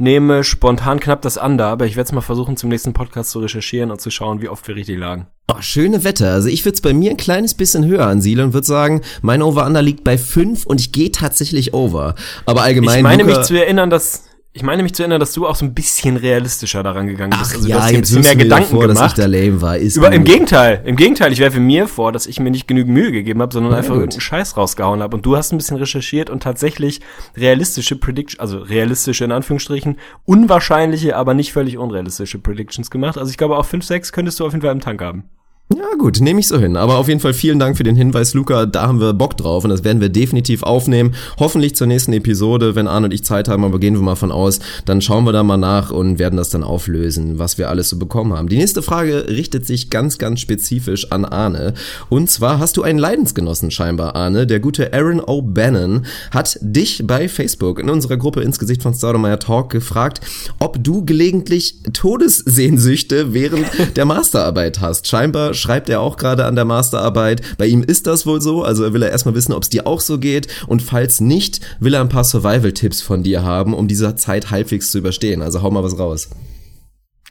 nehme spontan knapp das Under, aber ich werde es mal versuchen, zum nächsten Podcast zu recherchieren und zu schauen, wie oft wir richtig lagen. Oh, schöne Wette. Also ich würde es bei mir ein kleines bisschen höher ansiedeln und würde sagen, mein Over-Under liegt bei 5 und ich gehe tatsächlich over. Aber allgemein. Ich meine Luca, mich zu erinnern, dass ich meine mich zu erinnern, dass du auch so ein bisschen realistischer daran gegangen bist. Ach also, ja, jetzt ein bisschen mehr Gedanken vor, gemacht. dass ich da lame war. Ist Über, Im Gegenteil, im Gegenteil, ich werfe mir vor, dass ich mir nicht genügend Mühe gegeben habe, sondern ja, einfach gut. irgendeinen Scheiß rausgehauen habe. Und du hast ein bisschen recherchiert und tatsächlich realistische Prediction, also realistische in Anführungsstrichen, unwahrscheinliche, aber nicht völlig unrealistische Predictions gemacht. Also ich glaube, auch 5, 6 könntest du auf jeden Fall im Tank haben. Ja gut, nehme ich so hin. Aber auf jeden Fall vielen Dank für den Hinweis, Luca. Da haben wir Bock drauf und das werden wir definitiv aufnehmen. Hoffentlich zur nächsten Episode, wenn Arne und ich Zeit haben, aber gehen wir mal von aus. Dann schauen wir da mal nach und werden das dann auflösen, was wir alles so bekommen haben. Die nächste Frage richtet sich ganz, ganz spezifisch an Arne. Und zwar hast du einen Leidensgenossen scheinbar, Arne. Der gute Aaron O'Bannon hat dich bei Facebook in unserer Gruppe ins Gesicht von Staudemeyer Talk gefragt, ob du gelegentlich Todessehnsüchte während der Masterarbeit hast. Scheinbar schreibt er auch gerade an der Masterarbeit. Bei ihm ist das wohl so, also will er erstmal wissen, ob es dir auch so geht und falls nicht, will er ein paar Survival-Tipps von dir haben, um diese Zeit halbwegs zu überstehen. Also hau mal was raus.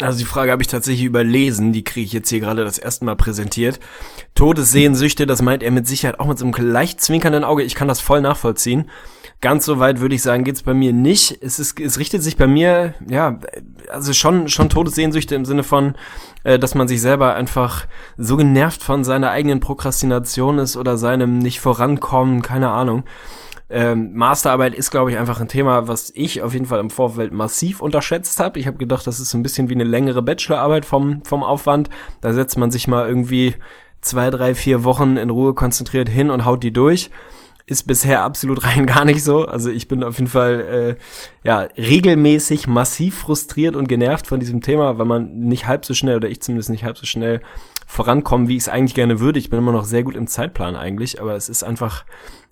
Also die Frage habe ich tatsächlich überlesen, die kriege ich jetzt hier gerade das erste Mal präsentiert. Todessehnsüchte, das meint er mit Sicherheit auch mit so einem leicht zwinkernden Auge. Ich kann das voll nachvollziehen. Ganz so weit würde ich sagen, geht's bei mir nicht. Es ist, es richtet sich bei mir, ja, also schon, schon Todessehnsüchte im Sinne von, äh, dass man sich selber einfach so genervt von seiner eigenen Prokrastination ist oder seinem nicht vorankommen, keine Ahnung. Ähm, Masterarbeit ist, glaube ich, einfach ein Thema, was ich auf jeden Fall im Vorfeld massiv unterschätzt habe. Ich habe gedacht, das ist so ein bisschen wie eine längere Bachelorarbeit vom, vom Aufwand. Da setzt man sich mal irgendwie zwei, drei, vier Wochen in Ruhe konzentriert hin und haut die durch ist bisher absolut rein gar nicht so. Also ich bin auf jeden Fall äh, ja regelmäßig massiv frustriert und genervt von diesem Thema, weil man nicht halb so schnell oder ich zumindest nicht halb so schnell vorankommen, wie ich es eigentlich gerne würde. Ich bin immer noch sehr gut im Zeitplan eigentlich, aber es ist einfach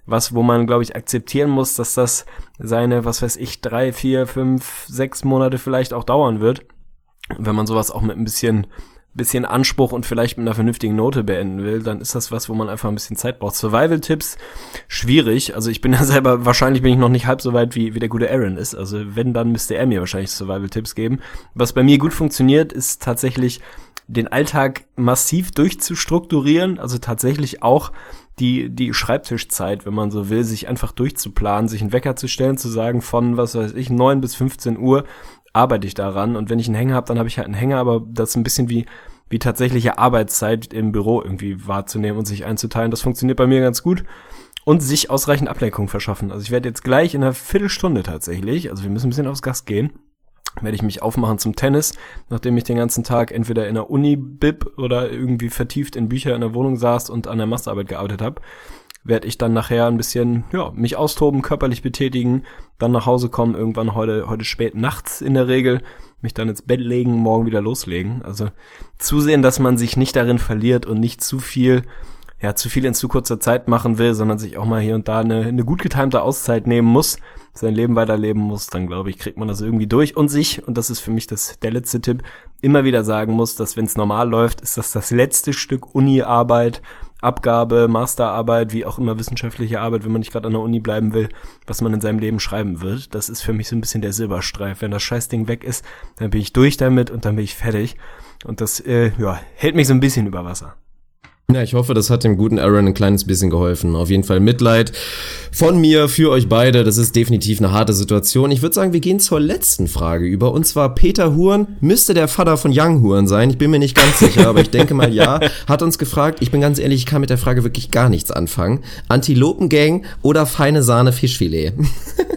was, wo man, glaube ich, akzeptieren muss, dass das seine, was weiß ich, drei, vier, fünf, sechs Monate vielleicht auch dauern wird. Wenn man sowas auch mit ein bisschen bisschen Anspruch und vielleicht mit einer vernünftigen Note beenden will, dann ist das was, wo man einfach ein bisschen Zeit braucht. Survival-Tipps, schwierig. Also ich bin ja selber, wahrscheinlich bin ich noch nicht halb so weit, wie, wie der gute Aaron ist. Also wenn, dann müsste er mir wahrscheinlich Survival-Tipps geben. Was bei mir gut funktioniert, ist tatsächlich den Alltag massiv durchzustrukturieren, also tatsächlich auch die, die Schreibtischzeit, wenn man so will, sich einfach durchzuplanen, sich einen Wecker zu stellen, zu sagen, von, was weiß ich, neun bis 15 Uhr arbeite ich daran. Und wenn ich einen Hänger habe, dann habe ich halt einen Hänger, aber das ist ein bisschen wie, wie tatsächliche Arbeitszeit im Büro irgendwie wahrzunehmen und sich einzuteilen. Das funktioniert bei mir ganz gut. Und sich ausreichend Ablenkung verschaffen. Also ich werde jetzt gleich in einer Viertelstunde tatsächlich, also wir müssen ein bisschen aufs Gas gehen, werde ich mich aufmachen zum Tennis, nachdem ich den ganzen Tag entweder in der Uni-Bib oder irgendwie vertieft in Bücher in der Wohnung saß und an der Masterarbeit gearbeitet habe, werde ich dann nachher ein bisschen, ja, mich austoben, körperlich betätigen, dann nach Hause kommen, irgendwann heute, heute spät nachts in der Regel, mich dann ins Bett legen, morgen wieder loslegen. Also zusehen, dass man sich nicht darin verliert und nicht zu viel, ja, zu viel in zu kurzer Zeit machen will, sondern sich auch mal hier und da eine, eine gut getimte Auszeit nehmen muss, sein Leben weiterleben muss, dann glaube ich, kriegt man das irgendwie durch und sich, und das ist für mich das, der letzte Tipp, immer wieder sagen muss, dass wenn es normal läuft, ist das das letzte Stück Uni-Arbeit, Abgabe, Masterarbeit, wie auch immer wissenschaftliche Arbeit, wenn man nicht gerade an der Uni bleiben will, was man in seinem Leben schreiben wird. Das ist für mich so ein bisschen der Silberstreif. Wenn das Scheißding weg ist, dann bin ich durch damit und dann bin ich fertig. Und das äh, ja, hält mich so ein bisschen über Wasser. Ja, ich hoffe, das hat dem guten Aaron ein kleines bisschen geholfen. Auf jeden Fall Mitleid von mir für euch beide. Das ist definitiv eine harte Situation. Ich würde sagen, wir gehen zur letzten Frage über. Und zwar Peter Huren müsste der Vater von Young Huren sein. Ich bin mir nicht ganz sicher, aber ich denke mal ja. Hat uns gefragt. Ich bin ganz ehrlich, ich kann mit der Frage wirklich gar nichts anfangen. Antilopengang oder feine Sahne Fischfilet?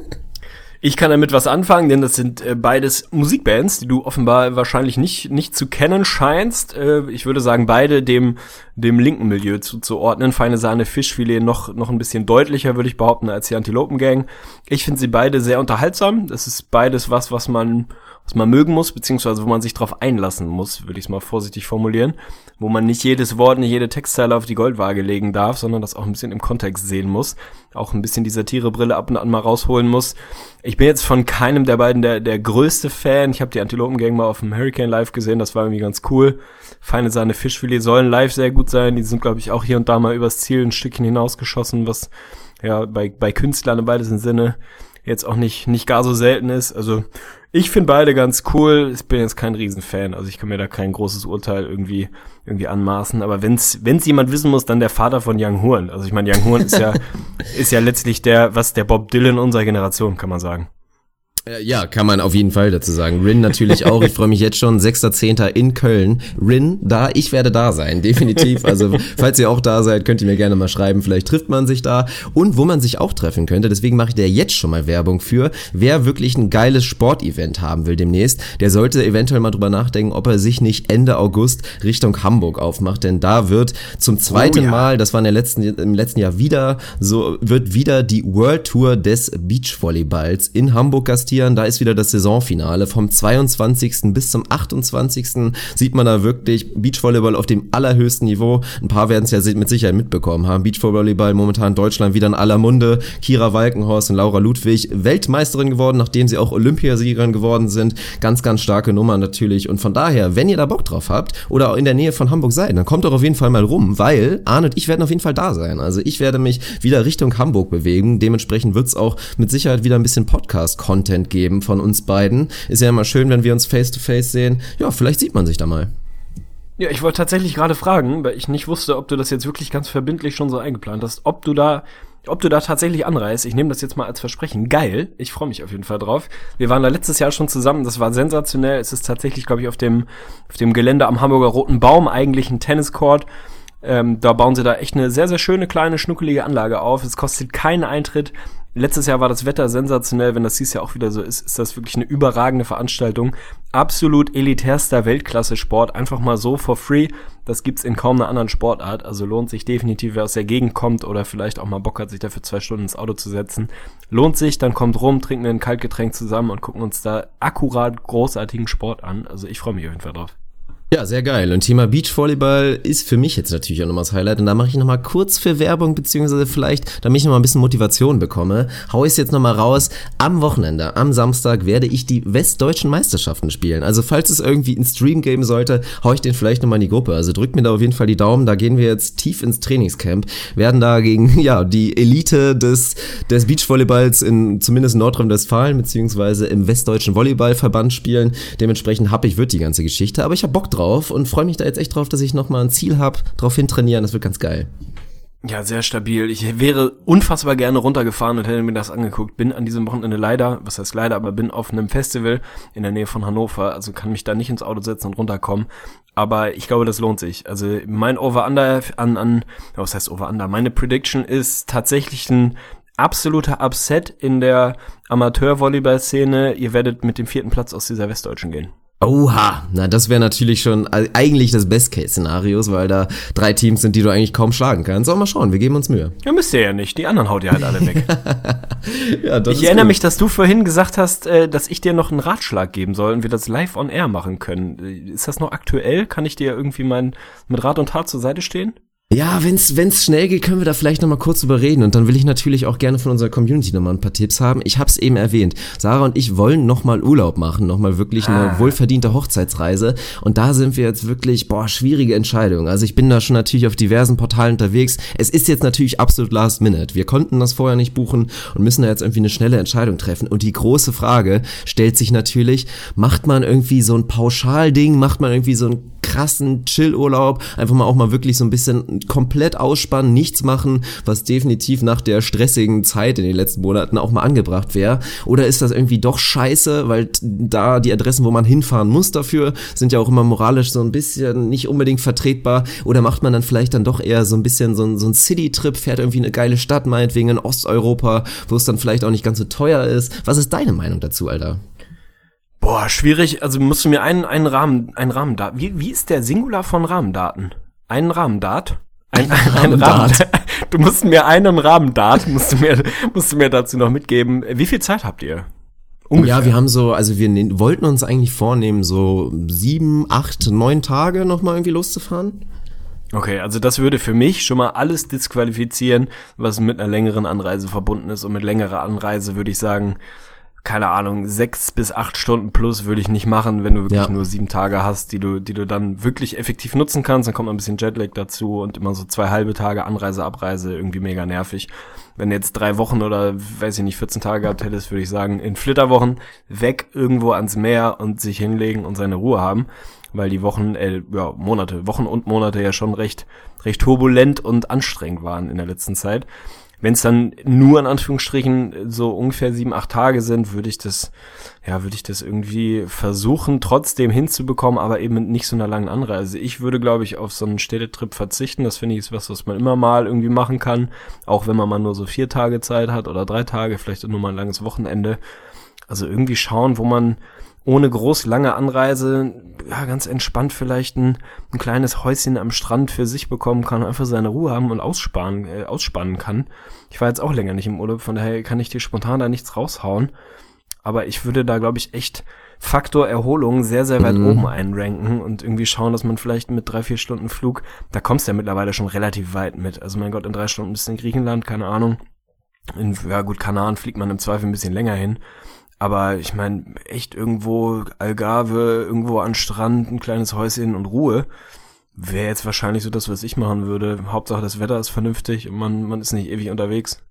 Ich kann damit was anfangen, denn das sind äh, beides Musikbands, die du offenbar wahrscheinlich nicht, nicht zu kennen scheinst. Äh, ich würde sagen, beide dem, dem linken Milieu zuzuordnen. Feine Sahne, Fischfilet noch, noch ein bisschen deutlicher, würde ich behaupten, als die Antilopengang. Ich finde sie beide sehr unterhaltsam. Das ist beides was, was man, was man mögen muss, beziehungsweise wo man sich drauf einlassen muss, würde ich es mal vorsichtig formulieren. Wo man nicht jedes Wort, nicht jede Textzeile auf die Goldwaage legen darf, sondern das auch ein bisschen im Kontext sehen muss. Auch ein bisschen die Satirebrille ab und an mal rausholen muss. Ich bin jetzt von keinem der beiden der, der größte Fan. Ich habe die Antilopengang mal auf dem Hurricane Live gesehen, das war irgendwie ganz cool. Feine Sahne Fischfilet sollen live sehr gut sein. Die sind, glaube ich, auch hier und da mal übers Ziel ein Stückchen hinausgeschossen, was ja bei, bei Künstlern im weitesten Sinne jetzt auch nicht, nicht gar so selten ist. Also ich finde beide ganz cool. Ich bin jetzt kein Riesenfan, also ich kann mir da kein großes Urteil irgendwie irgendwie anmaßen. Aber wenn's wenn's jemand wissen muss, dann der Vater von Young Horn. Also ich meine, Young Horn ist ja ist ja letztlich der was der Bob Dylan unserer Generation, kann man sagen. Äh, ja, kann man auf jeden Fall dazu sagen. Rin natürlich auch. Ich freue mich jetzt schon. 6.10. in Köln. Rin, da, ich werde da sein, definitiv. Also, falls ihr auch da seid, könnt ihr mir gerne mal schreiben. Vielleicht trifft man sich da. Und wo man sich auch treffen könnte, deswegen mache ich da jetzt schon mal Werbung für. Wer wirklich ein geiles Sportevent haben will demnächst, der sollte eventuell mal drüber nachdenken, ob er sich nicht Ende August Richtung Hamburg aufmacht. Denn da wird zum zweiten oh, ja. Mal, das war in der letzten, im letzten Jahr wieder, so wird wieder die World Tour des Beachvolleyballs in Hamburg gastiert investieren. Da ist wieder das Saisonfinale. Vom 22. bis zum 28. sieht man da wirklich Beachvolleyball auf dem allerhöchsten Niveau. Ein paar werden es ja mit Sicherheit mitbekommen haben. Beachvolleyball momentan Deutschland wieder in aller Munde. Kira Walkenhorst und Laura Ludwig Weltmeisterin geworden, nachdem sie auch Olympiasiegerin geworden sind. Ganz, ganz starke Nummer natürlich. Und von daher, wenn ihr da Bock drauf habt oder in der Nähe von Hamburg seid, dann kommt doch auf jeden Fall mal rum, weil Arne und ich werden auf jeden Fall da sein. Also ich werde mich wieder Richtung Hamburg bewegen. Dementsprechend wird es auch mit Sicherheit wieder ein bisschen Podcast-Content Content geben von uns beiden. Ist ja immer schön, wenn wir uns face to face sehen. Ja, vielleicht sieht man sich da mal. Ja, ich wollte tatsächlich gerade fragen, weil ich nicht wusste, ob du das jetzt wirklich ganz verbindlich schon so eingeplant hast, ob du da ob du da tatsächlich anreist. Ich nehme das jetzt mal als Versprechen. Geil. Ich freue mich auf jeden Fall drauf. Wir waren da letztes Jahr schon zusammen. Das war sensationell. Es ist tatsächlich, glaube ich, auf dem, auf dem Gelände am Hamburger Roten Baum eigentlich ein Tenniscourt Ähm, da bauen sie da echt eine sehr, sehr schöne, kleine, schnuckelige Anlage auf. Es kostet keinen Eintritt. Letztes Jahr war das Wetter sensationell. Wenn das dies Jahr auch wieder so ist, ist das wirklich eine überragende Veranstaltung. Absolut elitärster Weltklasse-Sport. Einfach mal so for free. Das gibt's in kaum einer anderen Sportart. Also lohnt sich definitiv, wer aus der Gegend kommt oder vielleicht auch mal Bock hat, sich dafür zwei Stunden ins Auto zu setzen. Lohnt sich, dann kommt rum, trinken ein Kaltgetränk zusammen und gucken uns da akkurat großartigen Sport an. Also ich freue mich auf jeden Fall drauf. Ja, sehr geil. Und Thema Beachvolleyball ist für mich jetzt natürlich auch nochmal das Highlight. Und da mache ich nochmal kurz für Werbung, beziehungsweise vielleicht, damit ich nochmal ein bisschen Motivation bekomme, hau ich es jetzt nochmal raus. Am Wochenende, am Samstag, werde ich die westdeutschen Meisterschaften spielen. Also falls es irgendwie einen Stream geben sollte, hau ich den vielleicht nochmal in die Gruppe. Also drückt mir da auf jeden Fall die Daumen. Da gehen wir jetzt tief ins Trainingscamp, werden da gegen, ja, die Elite des, des Beachvolleyballs in zumindest Nordrhein-Westfalen, beziehungsweise im westdeutschen Volleyballverband spielen. Dementsprechend ich wird die ganze Geschichte. Aber ich hab Bock drauf drauf und freue mich da jetzt echt drauf, dass ich nochmal ein Ziel habe, drauf hin trainieren. Das wird ganz geil. Ja, sehr stabil. Ich wäre unfassbar gerne runtergefahren und hätte mir das angeguckt. Bin an diesem Wochenende leider, was heißt leider, aber bin auf einem Festival in der Nähe von Hannover, also kann mich da nicht ins Auto setzen und runterkommen. Aber ich glaube, das lohnt sich. Also mein Over-Under an, an, was heißt Over-Under? Meine Prediction ist tatsächlich ein absoluter Upset in der Amateur-Volleyball-Szene. Ihr werdet mit dem vierten Platz aus dieser Westdeutschen gehen. Oha, na das wäre natürlich schon eigentlich das Best-Case-Szenarios, weil da drei Teams sind, die du eigentlich kaum schlagen kannst. Aber mal schauen, wir geben uns Mühe. Ja, müsst ihr ja nicht. Die anderen haut ihr halt alle weg. ja, ich erinnere gut. mich, dass du vorhin gesagt hast, äh, dass ich dir noch einen Ratschlag geben soll und wir das live on air machen können. Ist das noch aktuell? Kann ich dir irgendwie mein, mit Rat und Tat zur Seite stehen? Ja, wenn's wenn's schnell geht, können wir da vielleicht noch mal kurz überreden und dann will ich natürlich auch gerne von unserer Community noch mal ein paar Tipps haben. Ich hab's eben erwähnt. Sarah und ich wollen noch mal Urlaub machen, noch mal wirklich eine ah. wohlverdiente Hochzeitsreise und da sind wir jetzt wirklich boah, schwierige Entscheidung. Also ich bin da schon natürlich auf diversen Portalen unterwegs. Es ist jetzt natürlich absolut last minute. Wir konnten das vorher nicht buchen und müssen da jetzt irgendwie eine schnelle Entscheidung treffen und die große Frage stellt sich natürlich, macht man irgendwie so ein Pauschalding, macht man irgendwie so ein krassen Chillurlaub, einfach mal auch mal wirklich so ein bisschen komplett ausspannen, nichts machen, was definitiv nach der stressigen Zeit in den letzten Monaten auch mal angebracht wäre? Oder ist das irgendwie doch scheiße, weil da die Adressen, wo man hinfahren muss dafür, sind ja auch immer moralisch so ein bisschen nicht unbedingt vertretbar? Oder macht man dann vielleicht dann doch eher so ein bisschen so ein, so ein City-Trip, fährt irgendwie eine geile Stadt, meinetwegen in Osteuropa, wo es dann vielleicht auch nicht ganz so teuer ist? Was ist deine Meinung dazu, Alter? Boah, schwierig. Also musst du mir einen, einen Rahmen, einen Rahmendat. Wie, wie ist der Singular von Rahmendaten? Einen Rahmendat? Ein, ein, ein Rahmen. Du musst mir einen Rahmendat, musst du mir, musst du mir dazu noch mitgeben. Wie viel Zeit habt ihr? Ungefähr. Ja, wir haben so, also wir ne wollten uns eigentlich vornehmen, so sieben, acht, neun Tage nochmal irgendwie loszufahren. Okay, also das würde für mich schon mal alles disqualifizieren, was mit einer längeren Anreise verbunden ist. Und mit längerer Anreise würde ich sagen, keine Ahnung, sechs bis acht Stunden plus würde ich nicht machen, wenn du wirklich ja. nur sieben Tage hast, die du, die du dann wirklich effektiv nutzen kannst. Dann kommt ein bisschen Jetlag dazu und immer so zwei halbe Tage Anreise, Abreise, irgendwie mega nervig. Wenn du jetzt drei Wochen oder, weiß ich nicht, 14 Tage gehabt hättest, würde ich sagen, in Flitterwochen weg irgendwo ans Meer und sich hinlegen und seine Ruhe haben. Weil die Wochen, äh, ja, Monate, Wochen und Monate ja schon recht, recht turbulent und anstrengend waren in der letzten Zeit. Wenn es dann nur in Anführungsstrichen so ungefähr sieben, acht Tage sind, würde ich das, ja, würde ich das irgendwie versuchen, trotzdem hinzubekommen, aber eben mit nicht so einer langen Anreise. Ich würde, glaube ich, auf so einen Städtetrip verzichten. Das finde ich ist was, was man immer mal irgendwie machen kann. Auch wenn man mal nur so vier Tage Zeit hat oder drei Tage, vielleicht nur mal ein langes Wochenende. Also irgendwie schauen, wo man ohne groß lange Anreise, ja, ganz entspannt vielleicht ein, ein kleines Häuschen am Strand für sich bekommen kann, einfach seine Ruhe haben und aussparen, äh, ausspannen kann. Ich war jetzt auch länger nicht im Urlaub, von daher kann ich dir spontan da nichts raushauen. Aber ich würde da, glaube ich, echt Faktor Erholung sehr, sehr weit mhm. oben einranken und irgendwie schauen, dass man vielleicht mit drei, vier Stunden Flug, da kommst du ja mittlerweile schon relativ weit mit. Also mein Gott, in drei Stunden bist du in Griechenland, keine Ahnung. In, ja gut, Kanaren fliegt man im Zweifel ein bisschen länger hin. Aber ich meine, echt irgendwo Algarve, irgendwo an Strand, ein kleines Häuschen und Ruhe, wäre jetzt wahrscheinlich so das, was ich machen würde. Hauptsache das Wetter ist vernünftig und man, man ist nicht ewig unterwegs.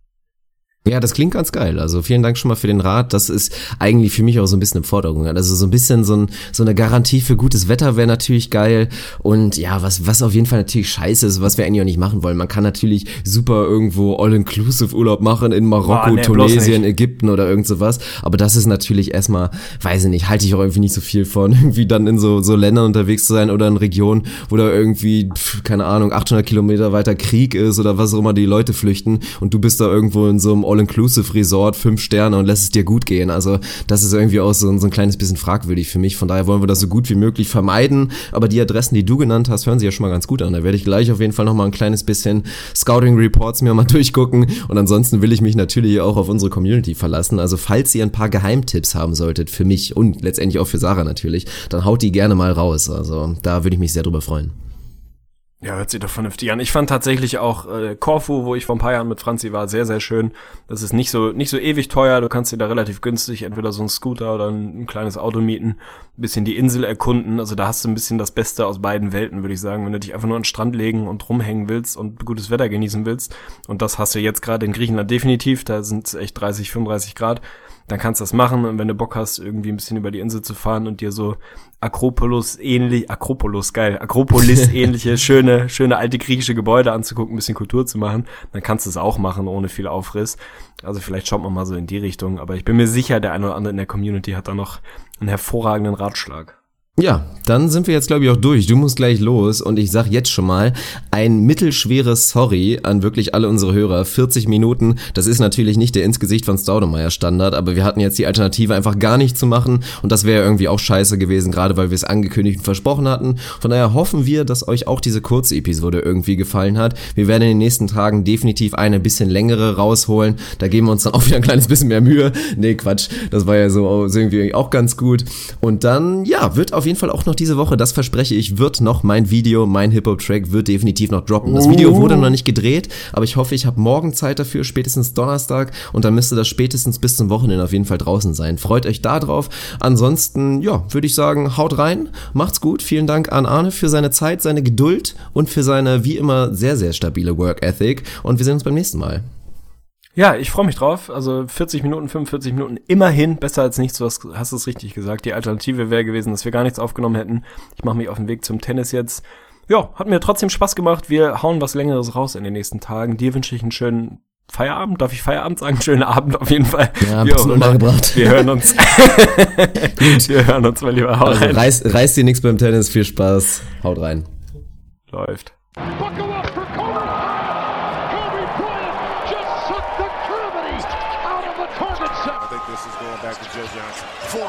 Ja, das klingt ganz geil. Also vielen Dank schon mal für den Rat. Das ist eigentlich für mich auch so ein bisschen eine Forderung. Also so ein bisschen so, ein, so eine Garantie für gutes Wetter wäre natürlich geil. Und ja, was, was auf jeden Fall natürlich scheiße ist, was wir eigentlich auch nicht machen wollen. Man kann natürlich super irgendwo All-Inclusive Urlaub machen in Marokko, Boah, nee, Tunesien, Ägypten oder irgend sowas. Aber das ist natürlich erstmal, weiß ich nicht, halte ich auch irgendwie nicht so viel von, irgendwie dann in so, so Ländern unterwegs zu sein oder in Regionen, wo da irgendwie, pf, keine Ahnung, 800 Kilometer weiter Krieg ist oder was auch immer die Leute flüchten und du bist da irgendwo in so einem All-Inclusive-Resort, fünf Sterne und lässt es dir gut gehen. Also das ist irgendwie auch so, so ein kleines bisschen fragwürdig für mich. Von daher wollen wir das so gut wie möglich vermeiden. Aber die Adressen, die du genannt hast, hören sich ja schon mal ganz gut an. Da werde ich gleich auf jeden Fall noch mal ein kleines bisschen Scouting-Reports mir mal durchgucken. Und ansonsten will ich mich natürlich auch auf unsere Community verlassen. Also falls ihr ein paar Geheimtipps haben solltet für mich und letztendlich auch für Sarah natürlich, dann haut die gerne mal raus. Also da würde ich mich sehr drüber freuen. Ja, hört sich doch vernünftig an. Ich fand tatsächlich auch äh, Corfu, wo ich vor ein paar Jahren mit Franzi war, sehr, sehr schön. Das ist nicht so nicht so ewig teuer. Du kannst dir da relativ günstig entweder so einen Scooter oder ein, ein kleines Auto mieten, ein bisschen die Insel erkunden. Also da hast du ein bisschen das Beste aus beiden Welten, würde ich sagen. Wenn du dich einfach nur an den Strand legen und rumhängen willst und gutes Wetter genießen willst. Und das hast du jetzt gerade in Griechenland definitiv. Da sind es echt 30, 35 Grad dann kannst du das machen und wenn du Bock hast, irgendwie ein bisschen über die Insel zu fahren und dir so Akropolis ähnlich, Akropolis, geil, Akropolis ähnliche, schöne, schöne alte griechische Gebäude anzugucken, ein bisschen Kultur zu machen, dann kannst du es auch machen, ohne viel Aufriss. Also vielleicht schaut man mal so in die Richtung, aber ich bin mir sicher, der eine oder andere in der Community hat da noch einen hervorragenden Ratschlag. Ja, dann sind wir jetzt, glaube ich, auch durch. Du musst gleich los und ich sag jetzt schon mal ein mittelschweres Sorry an wirklich alle unsere Hörer. 40 Minuten, das ist natürlich nicht der ins Gesicht von Staudemeyer Standard, aber wir hatten jetzt die Alternative einfach gar nicht zu machen und das wäre irgendwie auch scheiße gewesen, gerade weil wir es angekündigt und versprochen hatten. Von daher hoffen wir, dass euch auch diese kurze Episode irgendwie gefallen hat. Wir werden in den nächsten Tagen definitiv eine bisschen längere rausholen. Da geben wir uns dann auch wieder ein kleines bisschen mehr Mühe. Nee, Quatsch, das war ja so irgendwie auch ganz gut. Und dann, ja, wird auf jeden Fall auch noch diese Woche, das verspreche ich, wird noch mein Video, mein Hip-Hop-Track wird definitiv noch droppen. Das Video wurde noch nicht gedreht, aber ich hoffe, ich habe morgen Zeit dafür, spätestens Donnerstag und dann müsste das spätestens bis zum Wochenende auf jeden Fall draußen sein. Freut euch da drauf. Ansonsten, ja, würde ich sagen, haut rein, macht's gut. Vielen Dank an Arne für seine Zeit, seine Geduld und für seine wie immer sehr, sehr stabile Work Ethic und wir sehen uns beim nächsten Mal. Ja, ich freue mich drauf. Also 40 Minuten, 45 Minuten, immerhin besser als nichts. Du hast, hast es richtig gesagt. Die Alternative wäre gewesen, dass wir gar nichts aufgenommen hätten. Ich mache mich auf den Weg zum Tennis jetzt. Ja, hat mir trotzdem Spaß gemacht. Wir hauen was Längeres raus in den nächsten Tagen. Dir wünsche ich einen schönen Feierabend. Darf ich Feierabend sagen? Schönen Abend auf jeden Fall. Ja, immer. untergebracht. Wir hören uns. wir hören uns mal lieber. Hau Also rein. reiß, reiß dir nichts beim Tennis, viel Spaß, haut rein. Läuft. Buckle